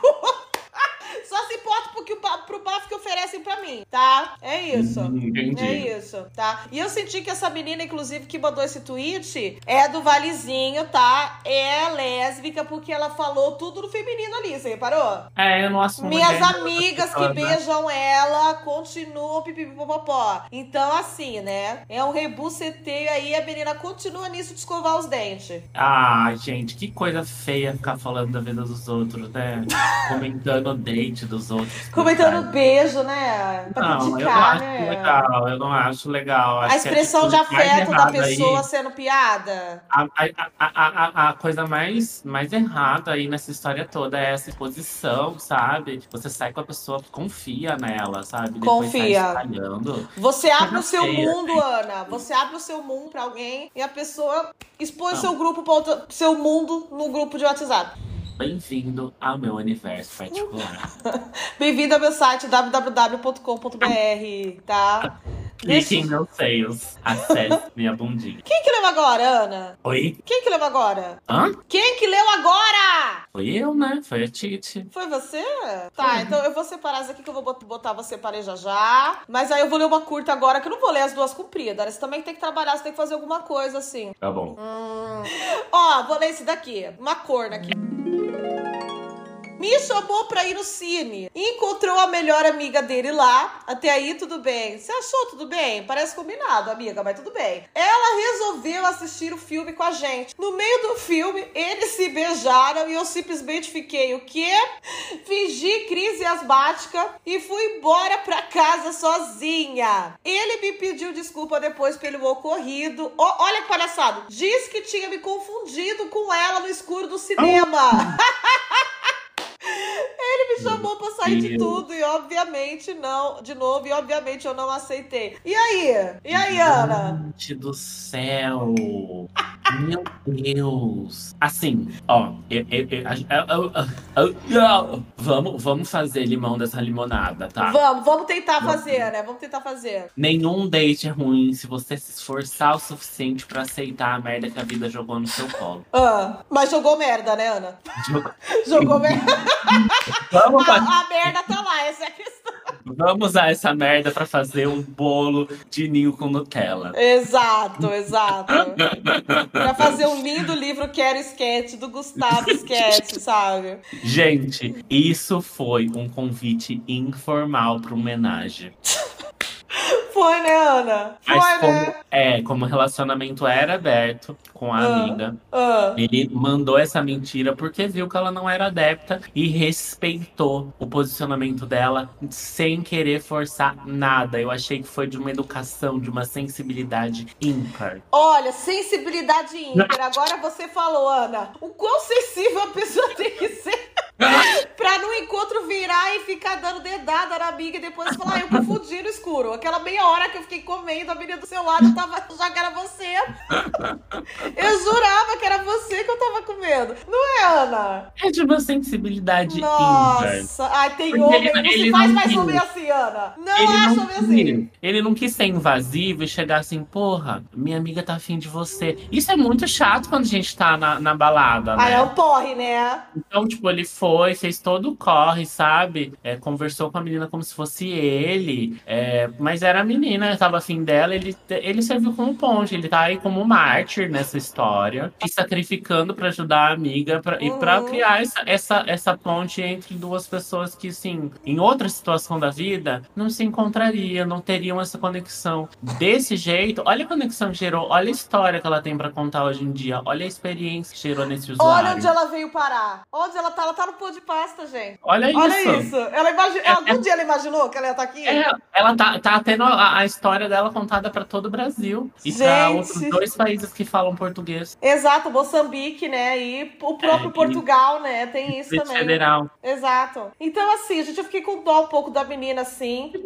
[SPEAKER 1] Só se importa porque pro bafo que oferecem pra mim, tá? É isso.
[SPEAKER 3] Entendi.
[SPEAKER 1] É isso, tá? E eu senti que essa menina, inclusive, que mandou esse tweet é do Valezinho, tá? É lésbica, porque ela falou tudo no feminino ali, você reparou?
[SPEAKER 3] É, eu não assumo
[SPEAKER 1] Minhas amigas que
[SPEAKER 3] né?
[SPEAKER 1] beijam ela continuam pipipipopopó. Então, assim, né? É um rebuceteio aí, a menina continua nisso de escovar os dentes.
[SPEAKER 3] Ah, gente, que coisa feia ficar falando da vida dos outros, né? [laughs] Comentando o date dos outros.
[SPEAKER 1] Comentando beijo, né? Pra
[SPEAKER 3] Não, eu não
[SPEAKER 1] criticar,
[SPEAKER 3] acho
[SPEAKER 1] né?
[SPEAKER 3] legal, eu não acho legal.
[SPEAKER 1] A
[SPEAKER 3] Acho que
[SPEAKER 1] expressão de afeto da
[SPEAKER 3] errada aí-
[SPEAKER 1] pessoa sendo piada.
[SPEAKER 3] A, a, a, a, a coisa mais, mais errada aí nessa história toda é essa exposição, sabe? Você sai com a pessoa, confia nela, sabe?
[SPEAKER 1] Confia. Você abre o seu
[SPEAKER 3] feia,
[SPEAKER 1] mundo, Ana. Você abre o seu mundo pra alguém e a pessoa expõe o
[SPEAKER 3] Não.
[SPEAKER 1] seu grupo para outro, seu mundo no grupo de WhatsApp.
[SPEAKER 3] Bem-vindo ao meu universo particular. [laughs]
[SPEAKER 1] Bem-vindo ao meu site www.com.br, tá?
[SPEAKER 3] Clique em meus seios, acesse [laughs] minha bundinha.
[SPEAKER 1] Quem que leu agora, Ana?
[SPEAKER 3] Oi?
[SPEAKER 1] Quem que leu agora?
[SPEAKER 3] Hã?
[SPEAKER 1] Quem que leu agora?
[SPEAKER 3] Foi eu, né? Foi a Titi.
[SPEAKER 1] Foi você? Tá, então eu vou separar as aqui que eu vou bot- botar você para já já. Mas aí eu vou ler uma curta agora, que eu não vou ler as duas compridas. Você também tem que trabalhar, você tem que fazer alguma coisa assim.
[SPEAKER 3] Tá bom.
[SPEAKER 1] Hum. Ó, vou ler esse daqui. Uma corna aqui. Me chamou pra ir no cine. Encontrou a melhor amiga dele lá. Até aí, tudo bem. Você achou tudo bem? Parece combinado, amiga, mas tudo bem. Ela resolveu assistir o filme com a gente. No meio do filme, eles se beijaram e eu simplesmente fiquei o quê? Fingi crise asmática e fui embora pra casa sozinha. Ele me pediu desculpa depois pelo ocorrido. Ó, olha que palhaçado. Diz que tinha me confundido com ela no escuro do cinema. [laughs] Ele me chamou pra sair de tudo e obviamente não, de novo, e obviamente eu não aceitei. E aí? E aí, Ana?
[SPEAKER 3] Gente do céu! Meu Deus! Assim, ó, eu- vamos, vamos fazer limão dessa limonada, tá?
[SPEAKER 1] Vamos, vamos tentar fazer, né? Vamos tentar fazer.
[SPEAKER 3] Nenhum date é ruim se você se esforçar o suficiente pra aceitar a merda que a vida jogou no seu colo.
[SPEAKER 1] Ah, mas jogou merda, né, Ana?
[SPEAKER 3] Joga- [laughs]
[SPEAKER 1] Jogou merda. [laughs]
[SPEAKER 3] Vamos,
[SPEAKER 1] A, a merda tá lá, essa é a questão.
[SPEAKER 3] vamos usar essa merda pra fazer um bolo de ninho com Nutella.
[SPEAKER 1] Exato, exato. pra fazer um lindo livro Quero Sketch do Gustavo Sketch, [laughs] sabe?
[SPEAKER 3] Gente, isso foi um convite informal pra homenagem. [laughs] [laughs]
[SPEAKER 1] Foi, né, Ana? Foi,
[SPEAKER 3] Mas como,
[SPEAKER 1] né?
[SPEAKER 3] é, como o relacionamento era aberto com a
[SPEAKER 1] Ah.
[SPEAKER 3] amiga,
[SPEAKER 1] Ah.
[SPEAKER 3] ele mandou essa mentira porque viu que ela não era adepta e respeitou o posicionamento dela sem querer forçar nada. Eu achei que foi de uma educação, de uma sensibilidade ímpar.
[SPEAKER 1] Olha, sensibilidade ímpar. Agora você falou, Ana, o quão sensível a pessoa tem que ser [laughs] pra no encontro virar e ficar dando dedada na amiga e depois falar, ah, eu confundi no escuro. Aquela meia hora que eu fiquei comendo a menina do seu lado, eu tava [laughs] já que era você. [laughs] Eu jurava que era você que eu tava comendo. Não é, Ana?
[SPEAKER 3] É de uma sensibilidade ímpar.
[SPEAKER 1] Nossa. Ai, tem
[SPEAKER 3] Porque
[SPEAKER 1] homem.
[SPEAKER 3] ele- ele
[SPEAKER 1] faz mais
[SPEAKER 3] quis.
[SPEAKER 1] homem assim, Ana. Não
[SPEAKER 3] Ele não,
[SPEAKER 1] homem assim.
[SPEAKER 3] ele não quis ser invasivo e chegar assim, porra, minha amiga tá afim de você. Isso é muito chato quando a gente tá na, na balada,
[SPEAKER 1] Ah,
[SPEAKER 3] né?
[SPEAKER 1] é um porre, né?
[SPEAKER 3] Então, tipo, ele foi, fez todo o corre, sabe? É, conversou com a menina como se fosse ele. é, mas era a menina, tava afim dela. Ele, ele serviu como ponte. Ele tá aí como mártir nessa história. Se sacrificando pra ajudar a amiga pra, e pra
[SPEAKER 1] Uhum.
[SPEAKER 3] criar essa, essa, essa ponte entre duas pessoas que, assim, em outra situação da vida, não se encontrariam, não teriam essa conexão. Desse jeito, olha a conexão que gerou, olha a história que ela tem pra contar hoje em dia, olha a experiência que gerou nesse usuário.
[SPEAKER 1] Olha onde ela veio parar. Onde ela tá? Ela tá no pão de pasta, gente.
[SPEAKER 3] Olha isso.
[SPEAKER 1] Olha isso. Ela imagi...
[SPEAKER 3] É,
[SPEAKER 1] Algum dia ela imaginou que ela ia estar aqui?
[SPEAKER 3] É, ela tá, tá tendo a, a história dela contada pra todo o Brasil. E pra outros dois países que falam português.
[SPEAKER 1] Exato, Moçambique, né? E o próprio
[SPEAKER 3] É, e-
[SPEAKER 1] Portugal, né? Tem isso
[SPEAKER 3] Distrito
[SPEAKER 1] também.
[SPEAKER 3] Federal.
[SPEAKER 1] Exato. Então, assim, gente, eu fiquei com dó um pouco da menina, assim. [laughs]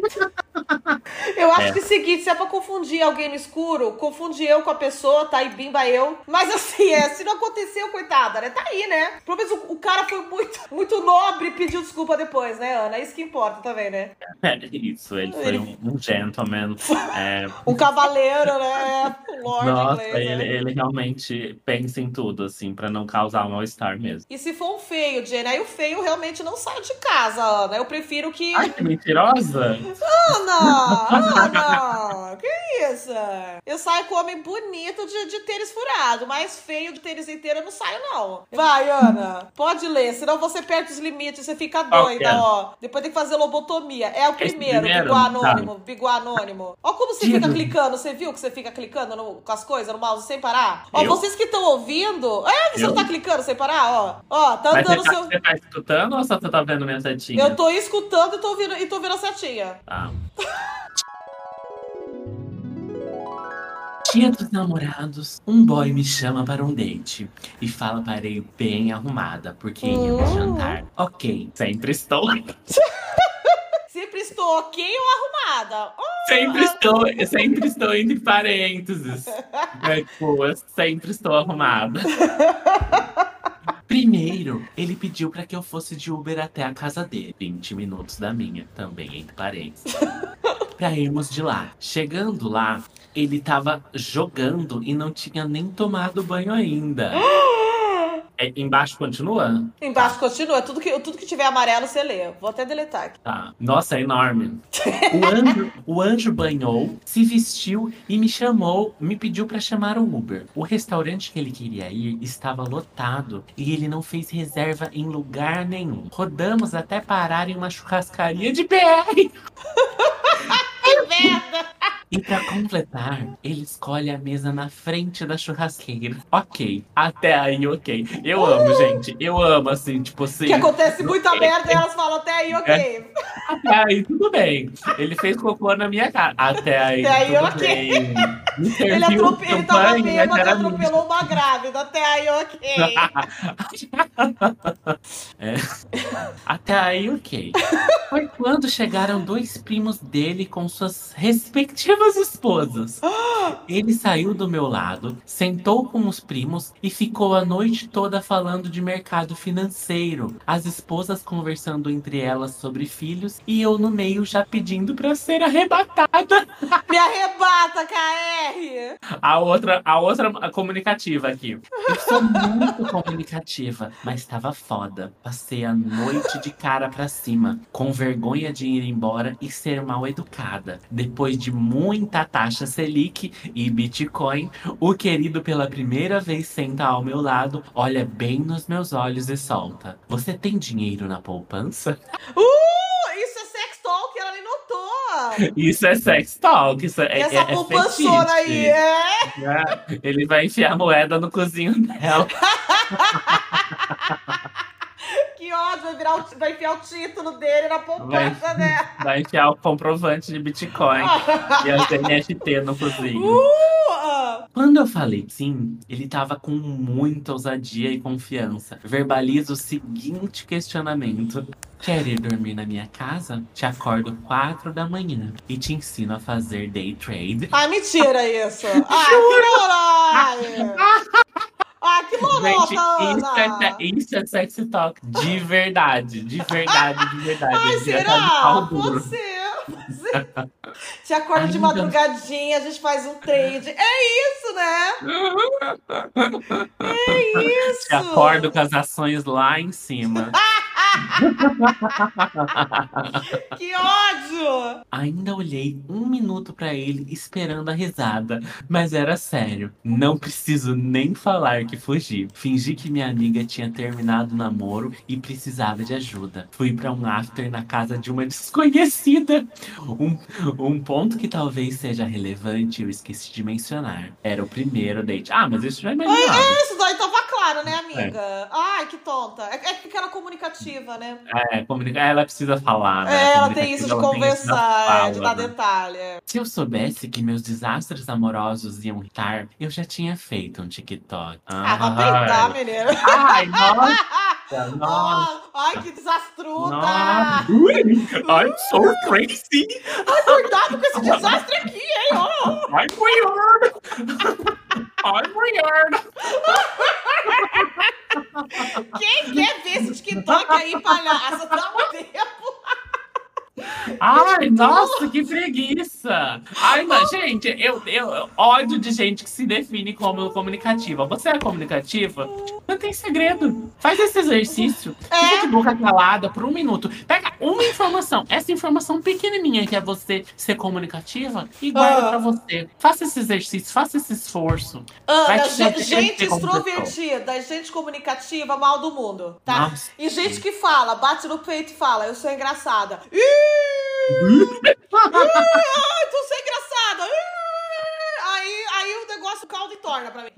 [SPEAKER 1] Eu acho
[SPEAKER 3] É.
[SPEAKER 1] que é o seguinte, se é pra confundir alguém no escuro, confunde eu com a pessoa, tá? E bimba eu. Mas assim, é, se não aconteceu, coitada, né? Tá aí, né? Pelo menos o, o cara foi muito, muito nobre e pediu desculpa depois, né, Ana? Isso que importa também, né?
[SPEAKER 3] É isso, ele foi um, um gentleman. É, [laughs]
[SPEAKER 1] Um cavaleiro, né? Um lord
[SPEAKER 3] nossa,
[SPEAKER 1] inglês.
[SPEAKER 3] ele,
[SPEAKER 1] né?
[SPEAKER 3] ele realmente pensa em tudo, assim, pra não causar mal-estar mesmo.
[SPEAKER 1] E se for um feio, Jenny, aí o feio realmente não sai de casa, Ana. Eu prefiro que.
[SPEAKER 3] Ai, que mentirosa!
[SPEAKER 1] Ana! Ana! Que isso? Eu saio com homem bonito de, de tênis furado, mas feio de tênis inteiro eu não saio, não. Vai, Ana. Pode ler, senão você perde os limites, você fica doida,
[SPEAKER 3] é?
[SPEAKER 1] ó. Depois tem que fazer lobotomia. É o primeiro,
[SPEAKER 3] primeiro?
[SPEAKER 1] Biguá
[SPEAKER 3] Tá.
[SPEAKER 1] Anônimo. Biguá Anônimo. Ó como você fica clicando, você viu que você fica clicando no- com as coisas no mouse sem parar? Ó,
[SPEAKER 3] Eu?
[SPEAKER 1] vocês que estão ouvindo. É, você
[SPEAKER 3] Eu?
[SPEAKER 1] não tá clicando sem parar, ó. Ó, tá
[SPEAKER 3] Mas você tá,
[SPEAKER 1] seu.
[SPEAKER 3] você tá escutando ou só você tá vendo minha setinha?
[SPEAKER 1] Eu tô escutando e tô ouvindo, e tô ouvindo a setinha.
[SPEAKER 3] Tá. Dia dos namorados, um boy me chama para um date e fala para ir bem arrumada, porque íamos
[SPEAKER 1] Hum.
[SPEAKER 3] jantar. Ok, sempre estou. [laughs]
[SPEAKER 1] Sempre estou ok ou arrumada? Oh,
[SPEAKER 3] Sempre estou, sempre estou entre parênteses. [laughs] É, tipo, eu sempre estou arrumada. [laughs] Primeiro, ele pediu para que eu fosse de Uber até a casa dele, 20 minutos da minha, também entre parênteses. [laughs] Pra irmos de lá. Chegando lá, ele tava jogando e não tinha nem tomado banho ainda. [gasps] [gasps] [gasps] É, embaixo continua?
[SPEAKER 1] Embaixo continua. Tudo que, tudo que tiver amarelo você lê. Vou até deletar aqui.
[SPEAKER 3] Tá. Nossa, é enorme. O anjo, o anjo banhou, se vestiu e me chamou, me pediu pra chamar o Uber. O restaurante que ele queria ir estava lotado e ele não fez reserva em lugar nenhum. Rodamos até parar em uma churrascaria de BR.
[SPEAKER 1] Que [laughs] merda!
[SPEAKER 3] E pra completar, ele escolhe a mesa na frente da churrasqueira. Ok, até aí ok. Eu amo, gente. Eu amo, assim, tipo assim.
[SPEAKER 1] Que acontece muita
[SPEAKER 3] é-
[SPEAKER 1] merda e elas falam até aí, ok.
[SPEAKER 3] Até aí, tudo bem. Ele fez cocô na minha cara. Até aí,
[SPEAKER 1] Até aí, ok. Ele, atrope... ele tava bêbado e atropelou uma grávida. Até aí, ok. [laughs]
[SPEAKER 3] É. Até aí, ok. Foi quando chegaram dois primos dele com suas respectivas esposas. Ele saiu do meu lado, sentou com os primos e ficou a noite toda falando de mercado financeiro. As esposas conversando entre elas sobre filhos e eu no meio já pedindo pra ser arrebatada.
[SPEAKER 1] Me arrebata, KR!
[SPEAKER 3] A outra, a outra comunicativa aqui. Eu sou muito comunicativa, mas tava foda. Passei a noite de cara pra cima, com vergonha de ir embora e ser mal educada. Depois de muita taxa Selic e Bitcoin, o querido pela primeira vez senta ao meu lado, olha bem nos meus olhos e solta. Você tem dinheiro na poupança?
[SPEAKER 1] Uh, isso é sex talk, ela nem notou.
[SPEAKER 3] Isso é sex talk, isso é,
[SPEAKER 1] E essa
[SPEAKER 3] é, é
[SPEAKER 1] poupançona aí, é?
[SPEAKER 3] É, Ele vai enfiar moeda no cozinho dela. [laughs]
[SPEAKER 1] Que ódio, vai, virar o, vai enfiar o título dele na poupança, né?
[SPEAKER 3] Vai enfiar o comprovante de Bitcoin e as [laughs] NFT no cozinho.
[SPEAKER 1] Uh,
[SPEAKER 3] Quando eu falei sim, ele tava com muita ousadia e confiança. Verbaliza o seguinte questionamento. Quer ir dormir na minha casa? Te acordo quatro da manhã e te ensino a fazer day trade.
[SPEAKER 1] ah, mentira isso. Ah, lorai. [laughs] Ah, que
[SPEAKER 3] Gente,
[SPEAKER 1] lorota,
[SPEAKER 3] isso é, isso é sexy talk. De verdade, de verdade, de verdade.
[SPEAKER 1] Ai,
[SPEAKER 3] tá
[SPEAKER 1] será? Pode ser. Te acorda de madrugadinha, a gente faz um trade. É isso, né? É isso.
[SPEAKER 3] Te acordo com as ações lá em cima. [laughs]
[SPEAKER 1] Que ódio.
[SPEAKER 3] Ainda olhei um minuto pra ele esperando a risada, mas era sério. Não preciso nem falar que fugi. Fingi que minha amiga tinha terminado o namoro e precisava de ajuda. Fui pra um after na casa de uma desconhecida. Um, um ponto que talvez seja relevante eu esqueci de mencionar. Era o primeiro date. Ah, mas isso já é imaginava.
[SPEAKER 1] Isso daí tava falaram, né, amiga? Ai, que tonta. É, é porque ela é comunicativa, né?
[SPEAKER 3] É, comunicar, ela precisa falar, né?
[SPEAKER 1] É, ela tem isso de
[SPEAKER 3] Comunicativa, ela tem isso na
[SPEAKER 1] conversar, é, de
[SPEAKER 3] fala,
[SPEAKER 1] dar
[SPEAKER 3] né?
[SPEAKER 1] detalhe. é.
[SPEAKER 3] Se eu soubesse que meus desastres amorosos iam estar, eu já tinha feito um TikTok.
[SPEAKER 1] Ah, vai peidar,
[SPEAKER 3] Ai,
[SPEAKER 1] menina.
[SPEAKER 3] Ai, [laughs] nossa, nossa.
[SPEAKER 1] Ah, Ai, que desastruda!
[SPEAKER 3] Nossa. Ui, I'm so crazy.
[SPEAKER 1] Ai, cuidado com esse desastre aqui, hein? ó.
[SPEAKER 3] I'm weird. I'm weird. [laughs]
[SPEAKER 1] Quem quer ver esse TikTok aí, palhaça? Dá um tempo.
[SPEAKER 3] Ai, nossa, que preguiça! Ai, mas, gente, eu, eu ódio de gente que se define como comunicativa. Você é comunicativa? Não tem segredo. Faz esse exercício.
[SPEAKER 1] É.
[SPEAKER 3] Fica de boca calada por um minuto. Pega uma informação, essa informação pequenininha que é você ser comunicativa e guarda
[SPEAKER 1] Ah.
[SPEAKER 3] pra você. Faça esse exercício, faça esse esforço.
[SPEAKER 1] Ana,
[SPEAKER 3] te
[SPEAKER 1] gente, gente extrovertida, gente comunicativa, mal do mundo, tá?
[SPEAKER 3] Nossa.
[SPEAKER 1] E gente que fala, bate no peito e fala, eu sou engraçada. Ih! [laughs] Tu sou engraçada. Aí, aí o negócio caldo e torna pra mim.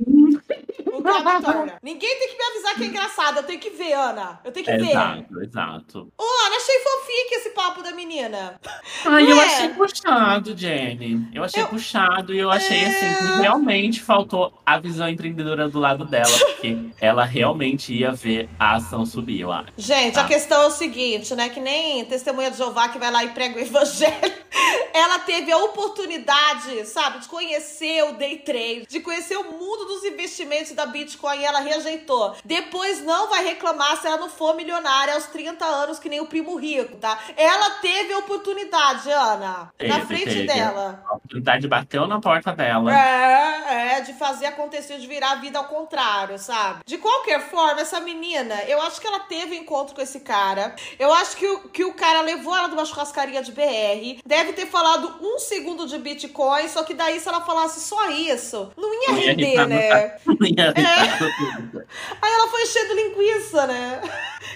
[SPEAKER 1] O torna. [laughs] Ninguém tem que me avisar que é engraçada. Eu tenho que ver, Ana. Eu tenho que ver.
[SPEAKER 3] Exato, exato.
[SPEAKER 1] Ô, Ana, achei fofinho esse papo da menina.
[SPEAKER 3] Ai, eu
[SPEAKER 1] É.
[SPEAKER 3] achei puxado, Jenny. Eu achei
[SPEAKER 1] Eu-
[SPEAKER 3] puxado e eu achei assim
[SPEAKER 1] É.
[SPEAKER 3] que realmente faltou a visão empreendedora do lado dela, porque ela realmente ia ver a ação subir, eu acho.
[SPEAKER 1] Gente,
[SPEAKER 3] Tá.
[SPEAKER 1] a questão é o seguinte, né? Que nem testemunha de Jeová que vai lá e prega o evangelho. Ela teve a oportunidade, sabe, de conhecer o day trade, de conhecer o mundo dos investimentos da Bitcoin e ela rejeitou. Depois não vai reclamar se ela não for milionária aos 30 anos, que nem o primo rico, tá? Ela teve a oportunidade, Ana, na
[SPEAKER 3] Teve,
[SPEAKER 1] frente
[SPEAKER 3] teve.
[SPEAKER 1] dela.
[SPEAKER 3] A oportunidade bateu na porta dela.
[SPEAKER 1] É, é, de fazer acontecer, de virar a vida ao contrário, sabe? De qualquer forma, essa menina, eu acho que ela teve um encontro com esse cara. Eu acho que o, que o cara levou ela numa churrascaria de BR. Deve ter falado um segundo de Bitcoin, só que daí, se ela falasse só isso, não ia
[SPEAKER 3] Não ia
[SPEAKER 1] render,
[SPEAKER 3] irritar,
[SPEAKER 1] né? [laughs]
[SPEAKER 3] Não ia
[SPEAKER 1] É.
[SPEAKER 3] irritar.
[SPEAKER 1] Aí ela foi enchendo linguiça, né?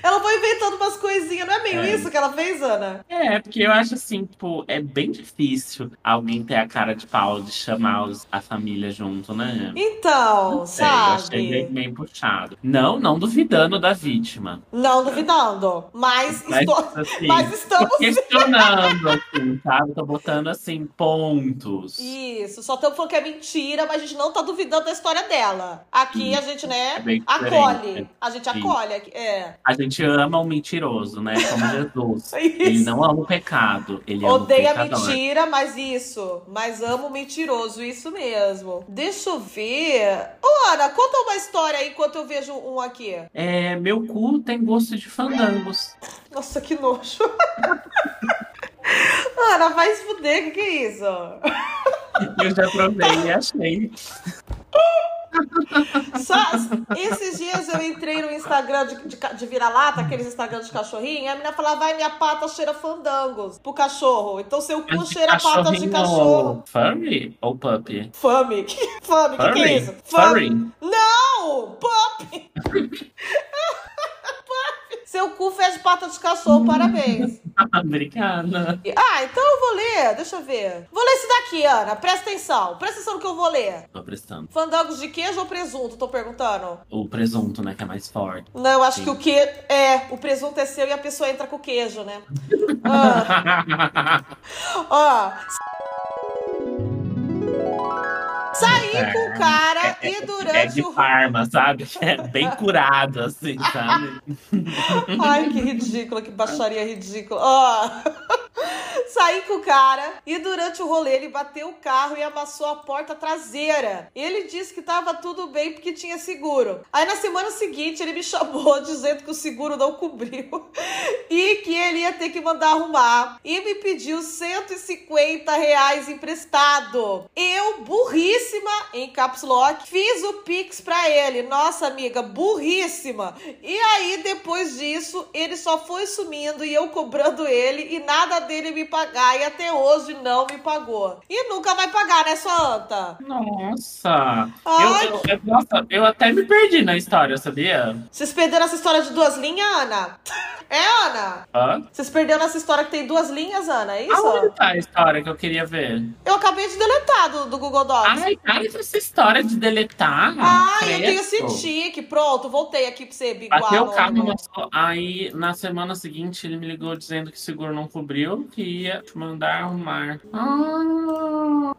[SPEAKER 1] Ela foi inventando umas coisinhas. Não é meio
[SPEAKER 3] É.
[SPEAKER 1] isso que ela fez, Ana?
[SPEAKER 3] É, porque eu acho assim, tipo, é bem difícil alguém ter a cara de pau de chamar os- a família junto, né?
[SPEAKER 1] Então,
[SPEAKER 3] Sei, eu achei bem,
[SPEAKER 1] sabe?
[SPEAKER 3] bem puxado. Não, não duvidando da vítima.
[SPEAKER 1] Não duvidando. Mas,
[SPEAKER 3] Mas,
[SPEAKER 1] estou...
[SPEAKER 3] assim,
[SPEAKER 1] mas estamos
[SPEAKER 3] questionando, assim, sabe? Tô botando, assim, pontos.
[SPEAKER 1] Isso, só estamos falando que é mentira, mas a gente não tá duvidando da história dela. Aqui a gente, né,
[SPEAKER 3] É
[SPEAKER 1] acolhe.
[SPEAKER 3] diferente.
[SPEAKER 1] A gente
[SPEAKER 3] Sim.
[SPEAKER 1] acolhe. É.
[SPEAKER 3] A gente ama o mentiroso, né? Como Jesus. [laughs] Ele
[SPEAKER 1] Isso.
[SPEAKER 3] não ama o pecado, ele ama
[SPEAKER 1] Odeia
[SPEAKER 3] o pecador.
[SPEAKER 1] mentira, mas isso. Mas amo o mentiroso, isso mesmo. Deixa eu ver. Ô, Ana, conta uma história aí enquanto eu vejo um aqui.
[SPEAKER 3] É, meu cu tem gosto de fandangos.
[SPEAKER 1] Nossa, que nojo. [laughs] Ana, vai se fuder, que que é isso?
[SPEAKER 3] Eu já provei e achei.
[SPEAKER 1] Só, esses dias eu entrei no Instagram de, de, de vira-lata, aqueles Instagram de cachorrinho, e a menina falava, vai, minha pata cheira fandangos pro cachorro. Então seu cu
[SPEAKER 3] de
[SPEAKER 1] cheira patas de cachorro.
[SPEAKER 3] Furry ou puppy?
[SPEAKER 1] Fame. Fame, o que, que é isso? Fame.
[SPEAKER 3] Furry?
[SPEAKER 1] Não! Pop! [laughs] Pop! Seu cu fez pata de cachorro, parabéns. [laughs]
[SPEAKER 3] Obrigada.
[SPEAKER 1] Ah, então eu vou ler, deixa eu ver. Vou ler esse daqui, Ana, presta atenção. Presta atenção no que eu vou ler.
[SPEAKER 3] Tô prestando.
[SPEAKER 1] Fandangos de queijo ou presunto? Tô perguntando.
[SPEAKER 3] O presunto, né? Que é mais forte.
[SPEAKER 1] Não, eu acho
[SPEAKER 3] Sim.
[SPEAKER 1] que o que é, o presunto é seu e a pessoa entra com o queijo, né? Ah, [laughs] ó. Saí com o cara e
[SPEAKER 3] É
[SPEAKER 1] durante
[SPEAKER 3] de
[SPEAKER 1] o.
[SPEAKER 3] Parma, sabe? [laughs] É bem curado, assim, sabe?
[SPEAKER 1] Ai, que ridícula, que baixaria ridícula. Ó. [laughs] [laughs] Saí com o cara e durante o rolê ele bateu o carro e amassou a porta traseira. Ele disse que tava tudo bem porque tinha seguro. Aí na semana seguinte ele me chamou [laughs] dizendo que o seguro não cobriu [laughs] e que ele ia ter que mandar arrumar e me pediu 150 reais emprestado. Eu, burríssima, em caps lock, fiz o pix pra ele. Nossa, amiga, burríssima. E aí depois disso ele só foi sumindo e eu cobrando ele e nada dele me pagar. e até hoje não me pagou. E nunca vai pagar, né, sua anta?
[SPEAKER 3] Nossa.
[SPEAKER 1] Ai,
[SPEAKER 3] Eu, eu, eu- nossa, eu até me perdi na história, sabia?
[SPEAKER 1] Vocês perderam essa história de duas linhas, Ana? É, Ana?
[SPEAKER 3] Hã?
[SPEAKER 1] Vocês perderam essa história que tem duas linhas, Ana? É isso?
[SPEAKER 3] Aonde tá a história que eu queria ver?
[SPEAKER 1] Eu acabei de deletar do, do Google Docs.
[SPEAKER 3] Ai, para com essa história de deletar.
[SPEAKER 1] Ai, eu tenho esse tique. Pronto, voltei aqui pra você.
[SPEAKER 3] Bateu o carro, aí na semana seguinte ele me ligou dizendo que o seguro não cobriu, que ia te mandar arrumar. Ah,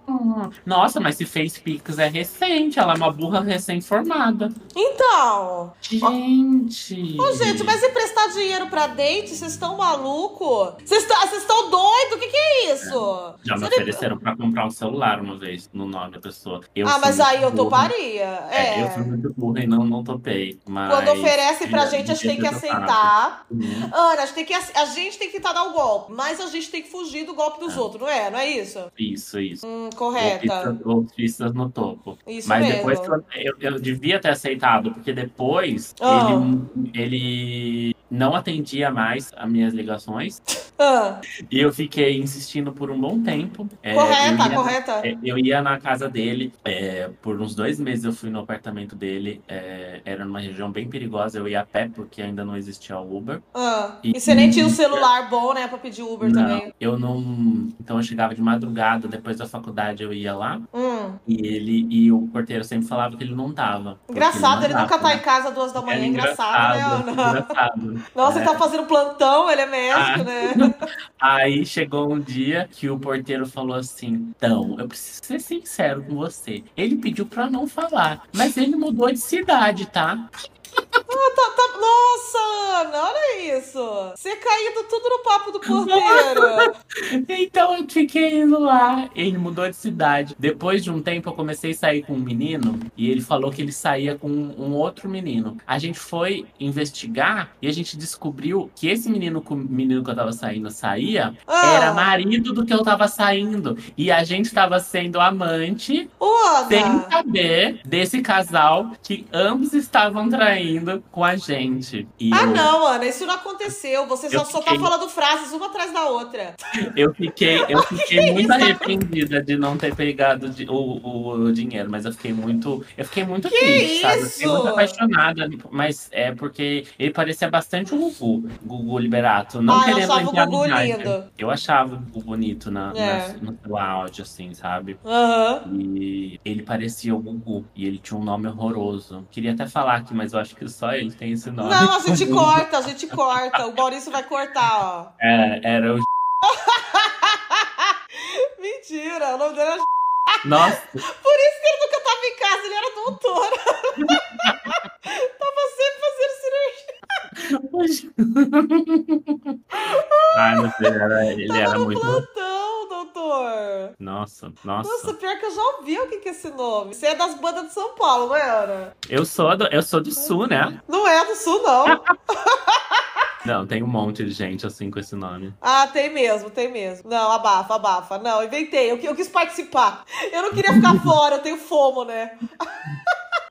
[SPEAKER 3] nossa, mas se fez Pix é recente, ela é uma burra recém-formada.
[SPEAKER 1] Então.
[SPEAKER 3] Gente.
[SPEAKER 1] Ô, gente, mas emprestar dinheiro pra date? Vocês estão maluco? Vocês estão doidos? O que, que é isso?
[SPEAKER 3] Já me
[SPEAKER 1] Você
[SPEAKER 3] ofereceram pra comprar um celular uma vez no nome da pessoa. Eu
[SPEAKER 1] ah, mas aí eu
[SPEAKER 3] burra.
[SPEAKER 1] toparia.
[SPEAKER 3] É,
[SPEAKER 1] É.
[SPEAKER 3] eu fui muito burra e não, não topei. Mas
[SPEAKER 1] Quando oferece pra
[SPEAKER 3] eu
[SPEAKER 1] gente, a gente tem que aceitar.
[SPEAKER 3] Uhum.
[SPEAKER 1] Ana, a gente tem que, a gente tem que tentar dar o golpe, mas a gente tem que fugir do golpe dos
[SPEAKER 3] É.
[SPEAKER 1] outros, não é? Não é isso?
[SPEAKER 3] Isso, isso.
[SPEAKER 1] Hum, correta.
[SPEAKER 3] Golpistas- no topo.
[SPEAKER 1] Isso
[SPEAKER 3] Mas
[SPEAKER 1] mesmo.
[SPEAKER 3] depois que eu, eu, eu devia ter aceitado, porque depois
[SPEAKER 1] Ah.
[SPEAKER 3] ele, ele não atendia mais as minhas ligações.
[SPEAKER 1] Ah,
[SPEAKER 3] E eu fiquei insistindo por um bom tempo. É,
[SPEAKER 1] correta,
[SPEAKER 3] eu ia,
[SPEAKER 1] correta.
[SPEAKER 3] é, Eu ia na casa dele, é, por uns dois meses eu fui no apartamento dele. é, era numa região bem perigosa, eu ia a pé porque ainda não existia o Uber.
[SPEAKER 1] Ah,
[SPEAKER 3] E-
[SPEAKER 1] E você nem tinha um celular bom, né, pra pedir Uber
[SPEAKER 3] não,
[SPEAKER 1] também.
[SPEAKER 3] eu não. Então eu chegava de madrugada, depois da faculdade eu ia lá.
[SPEAKER 1] Hum.
[SPEAKER 3] E ele e o porteiro sempre falava que ele não tava.
[SPEAKER 1] Engraçado, ele
[SPEAKER 3] não
[SPEAKER 1] nunca tá em casa duas da manhã.
[SPEAKER 3] Era
[SPEAKER 1] Engraçado, né, Ana?
[SPEAKER 3] engraçado.
[SPEAKER 1] Nossa,
[SPEAKER 3] É.
[SPEAKER 1] ele tá fazendo plantão, ele é médico,
[SPEAKER 3] Ah.
[SPEAKER 1] né? [laughs]
[SPEAKER 3] Aí chegou um dia que o porteiro falou assim: Então, eu preciso ser sincero com você. Ele pediu pra não falar, mas ele mudou de cidade, tá?
[SPEAKER 1] Tá- tá- Nossa, Ana, olha isso. Você caindo tudo no papo do porteiro. [laughs]
[SPEAKER 3] Então eu fiquei indo lá. Ele mudou de cidade. Depois de um tempo, eu comecei a sair com um menino e ele falou que ele saía com um outro menino. A gente foi investigar e a gente descobriu que esse menino com o menino que eu tava saindo saía
[SPEAKER 1] Ah.
[SPEAKER 3] era marido do que eu tava saindo. E a gente tava sendo amante
[SPEAKER 1] Ô,
[SPEAKER 3] sem saber desse casal que ambos estavam traindo com a gente. E
[SPEAKER 1] Ah,
[SPEAKER 3] eu,
[SPEAKER 1] não, Ana, isso não aconteceu. Você
[SPEAKER 3] Eu
[SPEAKER 1] só, só tá
[SPEAKER 3] fiquei-
[SPEAKER 1] falando frases uma atrás da outra.
[SPEAKER 3] eu fiquei, [laughs] eu fiquei muito arrependida de não ter pegado di- o, o dinheiro, mas eu fiquei muito, eu fiquei muito triste, sabe? Eu fiquei
[SPEAKER 1] isso?
[SPEAKER 3] muito apaixonada, mas é porque ele parecia bastante o Gugu, Gugu Liberato, não
[SPEAKER 1] Ah, eu
[SPEAKER 3] querendo
[SPEAKER 1] achava o
[SPEAKER 3] entrar
[SPEAKER 1] Gugu lindo.
[SPEAKER 3] Eu achava o Gugu bonito na,
[SPEAKER 1] É.
[SPEAKER 3] na- no seu áudio, assim, sabe?
[SPEAKER 1] Aham.
[SPEAKER 3] E ele parecia o Gugu. E ele tinha um nome horroroso. Queria até falar aqui, mas eu acho que só ele tem esse nome.
[SPEAKER 1] Não, a gente [laughs] corta, a gente corta. O Maurício vai cortar, ó.
[SPEAKER 3] É, era o. [laughs]
[SPEAKER 1] Mentira, o nome dele era. [laughs]
[SPEAKER 3] Nossa,
[SPEAKER 1] Por isso que ele nunca tava em casa, ele era doutor. tava sempre fazendo cirurgia.
[SPEAKER 3] Ai, meu Deus, era, ele
[SPEAKER 1] Tava
[SPEAKER 3] era
[SPEAKER 1] no
[SPEAKER 3] muito.
[SPEAKER 1] plantão, doutor.
[SPEAKER 3] Nossa, nossa.
[SPEAKER 1] Nossa, pior que eu já ouvi o que que é esse nome. Você é das bandas de São Paulo, não é, Ana?
[SPEAKER 3] Eu sou do, eu sou do sul, né?
[SPEAKER 1] Não é do Sul, não. [laughs] [laughs]
[SPEAKER 3] Não, tem um monte de gente assim com esse nome.
[SPEAKER 1] Ah, tem mesmo, tem mesmo. Não, abafa, abafa. Não, inventei. Eu, eu quis participar. Eu não queria ficar [laughs] fora, eu tenho fomo, né?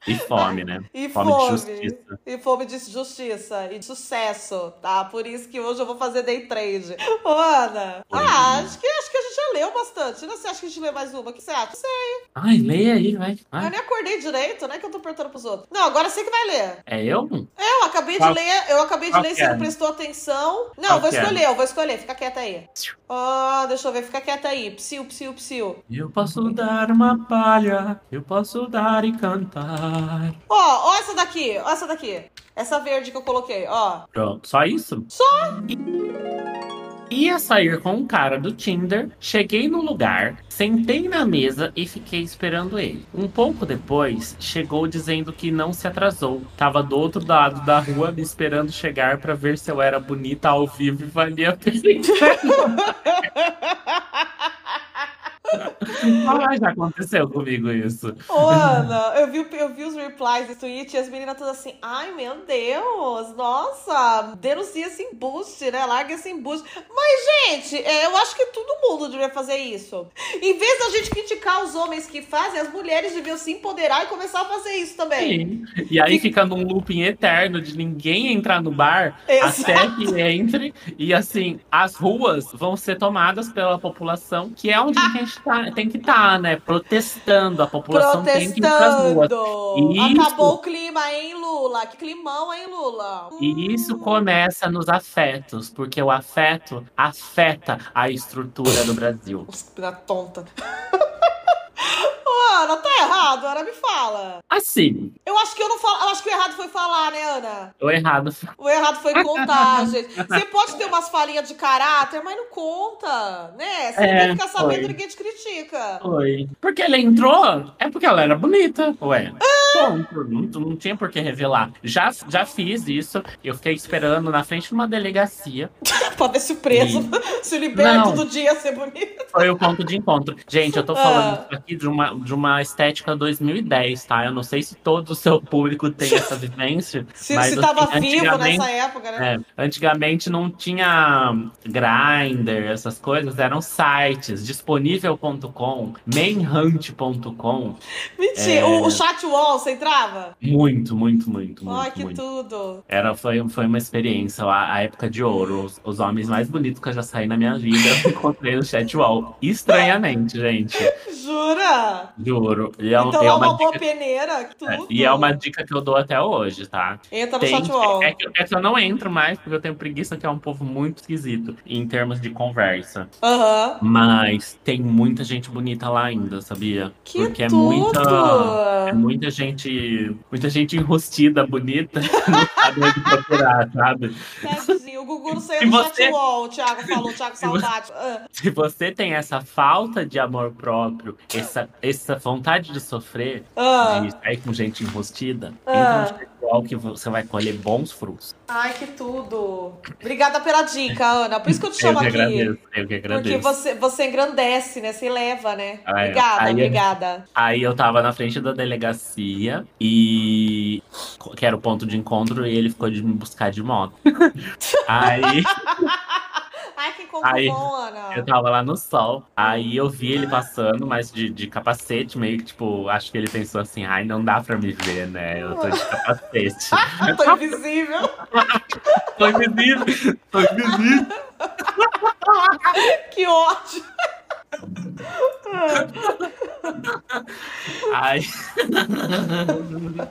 [SPEAKER 3] E fome, né? [laughs]
[SPEAKER 1] E
[SPEAKER 3] Fome
[SPEAKER 1] fome.
[SPEAKER 3] de justiça.
[SPEAKER 1] E fome de justiça e de sucesso, tá? Por isso que hoje eu vou fazer day trade. Ô, Ana.
[SPEAKER 3] Oi.
[SPEAKER 1] Ah, acho que, acho que a gente já leu bastante. Né? Você acha que a gente lê mais uma? O que você acha? Não sei.
[SPEAKER 3] Ai, leia aí, vai.
[SPEAKER 1] Eu nem acordei direito, né? Que eu tô perguntando pros outros. Não, agora você que vai ler.
[SPEAKER 3] é eu?
[SPEAKER 1] Eu acabei
[SPEAKER 3] Qual-
[SPEAKER 1] de ler, eu acabei de
[SPEAKER 3] qual
[SPEAKER 1] ler, você
[SPEAKER 3] é?
[SPEAKER 1] não prestou atenção. Não,
[SPEAKER 3] Qual
[SPEAKER 1] vou
[SPEAKER 3] é?
[SPEAKER 1] escolher, eu vou escolher. Fica quieta aí. Ah, deixa eu ver, fica quieta aí. Psiu, psiu, psiu.
[SPEAKER 3] Eu posso dar uma palha, eu posso dar e cantar.
[SPEAKER 1] Ó, ó essa daqui, ó essa daqui. Essa verde que eu coloquei, ó.
[SPEAKER 3] Pronto, só isso?
[SPEAKER 1] Só.
[SPEAKER 3] Ia sair com um cara do Tinder, cheguei no lugar, sentei na mesa e fiquei esperando ele. Um pouco depois, chegou dizendo que não se atrasou. Tava do outro lado da rua me esperando chegar pra ver se eu era bonita ao vivo e valia a pena. [laughs] Ah, já aconteceu comigo isso.
[SPEAKER 1] Ô, Ana, eu vi, eu vi os replies do tweet e as meninas todas assim, ai meu Deus, nossa, denuncia esse embuste, né? Larga esse embuste. Mas, gente, é, eu acho que todo mundo deveria fazer isso. Em vez da gente criticar os homens que fazem, as mulheres deviam se empoderar e começar a fazer isso também.
[SPEAKER 3] Sim. E aí fica num looping eterno de ninguém entrar no bar
[SPEAKER 1] Exato.
[SPEAKER 3] até que entre. E assim, as ruas vão ser tomadas pela população, que é onde a [laughs] gente tá- tem que estar, né? Protestando. A população tem que ir pras ruas.
[SPEAKER 1] Protestando.
[SPEAKER 3] Isso.
[SPEAKER 1] Acabou o clima, hein, Lula? Que climão, hein, Lula?
[SPEAKER 3] E isso começa nos afetos, porque o afeto afeta a estrutura do Brasil.
[SPEAKER 1] Da tonta. [laughs] Ana, tá errado, Ana, me fala.
[SPEAKER 3] Assim,
[SPEAKER 1] Eu acho que eu não falo. Eu acho que o errado foi falar, né, Ana?
[SPEAKER 3] o errado
[SPEAKER 1] O errado foi contar, [laughs] gente. Você pode ter umas falinhas de caráter, mas não conta, né? Você
[SPEAKER 3] É,
[SPEAKER 1] não tem que ficar sabendo,
[SPEAKER 3] foi.
[SPEAKER 1] ninguém te critica.
[SPEAKER 3] foi. Porque ele entrou, é porque ela era bonita. Ué. Ponto. Não, não tinha por que revelar. Já, já fiz isso. Eu fiquei esperando na frente de uma delegacia. [laughs]
[SPEAKER 1] pra ver se preso [laughs] se liberta
[SPEAKER 3] Não.
[SPEAKER 1] do dia ser bonito.
[SPEAKER 3] Foi o ponto de encontro. Gente, eu tô
[SPEAKER 1] Ah.
[SPEAKER 3] falando isso aqui de uma, de uma estética 2010, tá? Eu não sei se todo o seu público tem essa [laughs] vivência.
[SPEAKER 1] Se,
[SPEAKER 3] mas,
[SPEAKER 1] se tava
[SPEAKER 3] assim,
[SPEAKER 1] vivo nessa época, né?
[SPEAKER 3] É, antigamente não tinha Grindr, essas coisas, eram sites, disponível.com, mainhunt.com,
[SPEAKER 1] Mentira.
[SPEAKER 3] É.
[SPEAKER 1] O, o chat wall, você entrava?
[SPEAKER 3] muito, muito, muito, muito,
[SPEAKER 1] Ai, que
[SPEAKER 3] muito.
[SPEAKER 1] tudo.
[SPEAKER 3] Era, foi, foi uma experiência, a, a época de ouro, os, os homens mais bonitos que eu já saí na minha vida, [laughs] eu encontrei no chat wall. Estranhamente, gente, [laughs]
[SPEAKER 1] Jura?
[SPEAKER 3] Juro. E é,
[SPEAKER 1] então
[SPEAKER 3] é
[SPEAKER 1] é
[SPEAKER 3] uma
[SPEAKER 1] uma boa
[SPEAKER 3] dica,
[SPEAKER 1] peneira, tudo.
[SPEAKER 3] é, e é uma dica que eu dou até hoje, tá?
[SPEAKER 1] Entra no
[SPEAKER 3] é, que, é que eu não entro mais, porque eu tenho preguiça, que é um povo muito esquisito em termos de conversa.
[SPEAKER 1] Aham.
[SPEAKER 3] Mas tem muita gente bonita lá ainda, sabia?
[SPEAKER 1] Que
[SPEAKER 3] Porque é
[SPEAKER 1] tudo!
[SPEAKER 3] muita. É muita gente. Muita gente enrustida, bonita, [laughs] não sabe onde procurar, sabe?
[SPEAKER 1] O Gugu não saiu do
[SPEAKER 3] você-
[SPEAKER 1] chat wall, o Thiago [laughs] falou, o Thiago Saudade. Ah,
[SPEAKER 3] Se você tem essa falta de amor próprio, essa, essa vontade de sofrer,
[SPEAKER 1] ah.
[SPEAKER 3] de sair com gente enrustida,
[SPEAKER 1] Ah.
[SPEAKER 3] entra que você vai colher bons frutos.
[SPEAKER 1] Ai, que tudo. Obrigada pela dica, Ana. Por isso que eu te
[SPEAKER 3] Eu
[SPEAKER 1] chamo
[SPEAKER 3] que
[SPEAKER 1] aqui.
[SPEAKER 3] agradeço, eu que
[SPEAKER 1] Porque
[SPEAKER 3] agradeço.
[SPEAKER 1] você, você engrandece, né? Você eleva, né?
[SPEAKER 3] Ah, é.
[SPEAKER 1] Obrigada,
[SPEAKER 3] Aí-
[SPEAKER 1] obrigada.
[SPEAKER 3] Aí eu tava na frente da delegacia e. que era o ponto de encontro, e ele ficou de me buscar de moto. [laughs] Aí
[SPEAKER 1] Ai, que encontro
[SPEAKER 3] Aí,
[SPEAKER 1] bom, Ana.
[SPEAKER 3] eu tava lá no sol, aí eu vi ele passando, mas de, de capacete, meio que tipo, acho que ele pensou assim, ai, não dá pra me ver, né? Eu tô de capacete. [laughs] [laughs]
[SPEAKER 1] Tô invisível.
[SPEAKER 3] tô invisível, tô [laughs] invisível.
[SPEAKER 1] Que ódio.
[SPEAKER 3] Aí,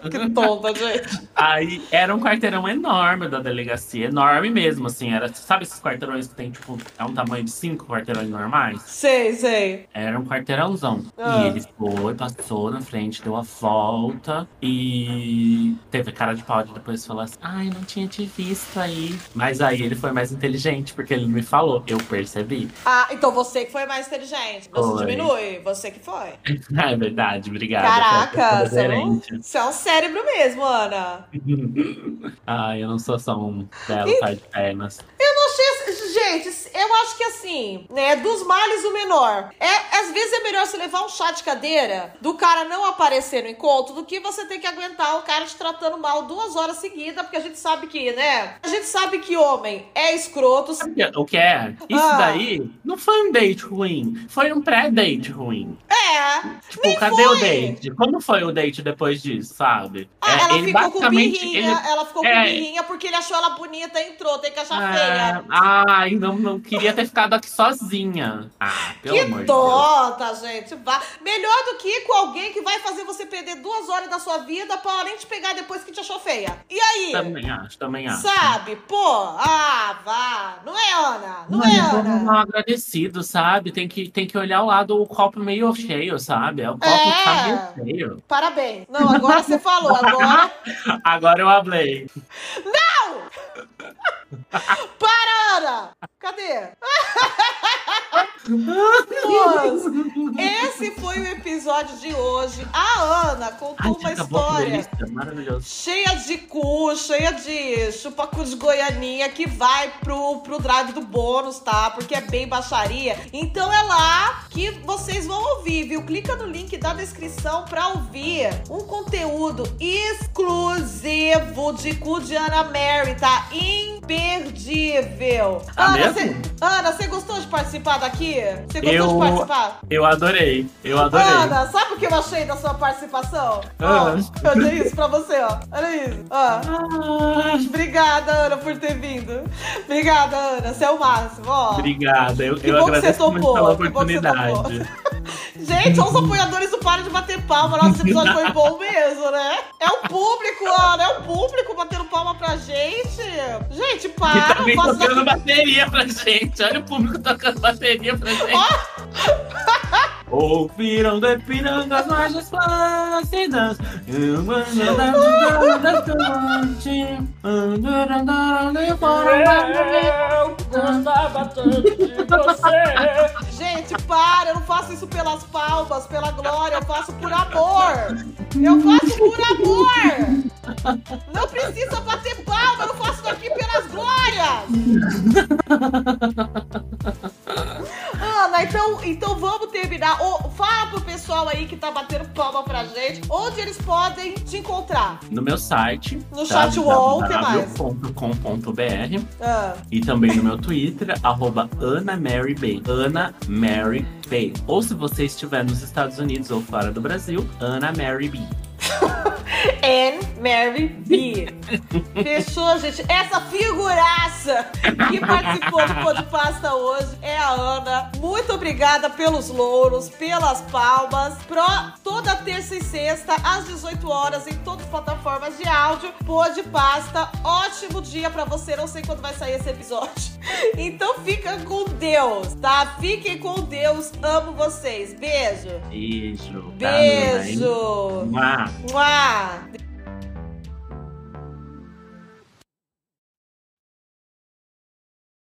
[SPEAKER 1] Que tonta, gente.
[SPEAKER 3] aí era um quarteirão enorme da delegacia, enorme mesmo, assim, era, sabe esses quarteirões que tem, tipo, é um tamanho de cinco quarteirões normais?
[SPEAKER 1] Sei, sei.
[SPEAKER 3] Era um quarteirãozão.
[SPEAKER 1] Ah.
[SPEAKER 3] E ele foi, passou na frente, deu a volta e teve cara de pau de depois falar assim: Ai, não tinha te visto aí. Mas aí ele foi mais inteligente, porque ele me falou. Eu percebi.
[SPEAKER 1] Ah, então você que foi mais inteligente. Não se
[SPEAKER 3] Foi.
[SPEAKER 1] diminui. Você que foi. [laughs]
[SPEAKER 3] é verdade, obrigado.
[SPEAKER 1] Caraca, você é, um, você é um cérebro mesmo, Ana. [laughs]
[SPEAKER 3] Ai, eu não sou só um belo par de pernas.
[SPEAKER 1] Gente, eu acho que assim, né? Dos males o menor. É, às vezes é melhor você levar um chá de cadeira do cara não aparecer no encontro do que você ter que aguentar o cara te tratando mal duas horas seguidas, porque a gente sabe que, né? A gente sabe que homem é escroto.
[SPEAKER 3] O que é? Isso
[SPEAKER 1] Ah.
[SPEAKER 3] daí não foi um date ruim. Foi um pré-date ruim.
[SPEAKER 1] É.
[SPEAKER 3] Tipo, cadê
[SPEAKER 1] foi.
[SPEAKER 3] o date? Como foi o date depois disso, sabe?
[SPEAKER 1] Ah,
[SPEAKER 3] É,
[SPEAKER 1] ela
[SPEAKER 3] ele
[SPEAKER 1] ficou com birrinha,
[SPEAKER 3] ele-
[SPEAKER 1] ela ficou
[SPEAKER 3] é.
[SPEAKER 1] com birrinha porque ele achou ela bonita e entrou, tem que achar
[SPEAKER 3] É,
[SPEAKER 1] feia.
[SPEAKER 3] Ai, não, não queria ter ficado aqui sozinha. Ah, pelo amor
[SPEAKER 1] Que
[SPEAKER 3] de Deus.
[SPEAKER 1] tonta, gente. Vá. Melhor do que ir com alguém que vai fazer você perder duas horas da sua vida pra nem te pegar depois que te achou feia. E aí?
[SPEAKER 3] Também acho, também acho.
[SPEAKER 1] Sabe? Pô, ah, vá. Não é, Ana? Não,
[SPEAKER 3] Não,
[SPEAKER 1] é,
[SPEAKER 3] é
[SPEAKER 1] Ana?
[SPEAKER 3] mal agradecido, sabe? Tem que, tem que olhar o lado, o copo meio cheio, sabe? O copo
[SPEAKER 1] É.
[SPEAKER 3] tá meio cheio.
[SPEAKER 1] Parabéns. Não, agora você falou. [laughs] Agora.
[SPEAKER 3] Agora eu hablei. [laughs]
[SPEAKER 1] Para, Ana! Cadê? Esse foi o episódio de hoje. A Ana contou uma história cheia de cu, cheia de chupacu de goianinha que vai pro, pro drive do bônus, tá? Porque é bem baixaria. Então é lá que vocês vão ouvir, viu? Clica no link da descrição pra ouvir um conteúdo exclusivo de cu de Ana Mary, tá? Imperdível.
[SPEAKER 3] Ah,
[SPEAKER 1] Ana,
[SPEAKER 3] mesmo?
[SPEAKER 1] cê- Ana, você gostou de participar daqui? Você gostou
[SPEAKER 3] Eu-
[SPEAKER 1] de participar?
[SPEAKER 3] Eu adorei, eu adorei.
[SPEAKER 1] Ana, sabe o que eu achei da sua participação?
[SPEAKER 3] Ah.
[SPEAKER 1] Ó, eu dei isso pra você, ó. Olha isso. Ó.
[SPEAKER 3] Ah,
[SPEAKER 1] Obrigada, Ana, por ter vindo. Obrigada, Ana. Você é o máximo, ó.
[SPEAKER 3] obrigada, eu,
[SPEAKER 1] Que
[SPEAKER 3] eu
[SPEAKER 1] bom que você topou, que bom que você
[SPEAKER 3] oportunidade.
[SPEAKER 1] Gente, olha os apoiadores do Para de Bater Palma. Nosso episódio foi bom mesmo, né? É o público, Ana. É o público batendo palma pra gente. Gente,
[SPEAKER 3] E
[SPEAKER 1] para.
[SPEAKER 3] também
[SPEAKER 1] faço
[SPEAKER 3] tocando
[SPEAKER 1] daqui-
[SPEAKER 3] bateria pra gente. Olha o público tocando bateria pra gente. [laughs] Ouviram de pirangas mais flácidas.
[SPEAKER 5] Eu gostava tanto de você. [laughs]
[SPEAKER 1] Gente, para. Eu não faço isso pelas palmas, pela glória. Eu faço por amor. Eu faço por amor. Não precisa bater palma. Eu não faço daqui pelas glórias. [laughs] Ana, então, então vamos terminar. Fala pro pessoal aí que tá batendo palma pra gente onde eles podem te encontrar.
[SPEAKER 3] No meu site,
[SPEAKER 1] No chat wall, o que mais? Ah,
[SPEAKER 3] e também no meu Twitter, arroba Ana Mary Bay. Ana Mary Bay. Ou se você estiver nos Estados Unidos ou fora do Brasil, Ana Mary B. [laughs]
[SPEAKER 1] Anne Mary B. Fechou, gente? Essa figuraça que participou do Pô de Pasta hoje é a Ana. Muito obrigada pelos louros, pelas palmas. Pro toda terça e sexta, às 18 horas, em todas as plataformas de áudio. Pô de Pasta. Ótimo dia pra você. Não sei quando vai sair esse episódio. Então fica com Deus, tá? Fiquem com Deus. Amo vocês. Beijo.
[SPEAKER 3] Beijo. tá?
[SPEAKER 1] Beijo.
[SPEAKER 3] Mua.
[SPEAKER 1] 哇。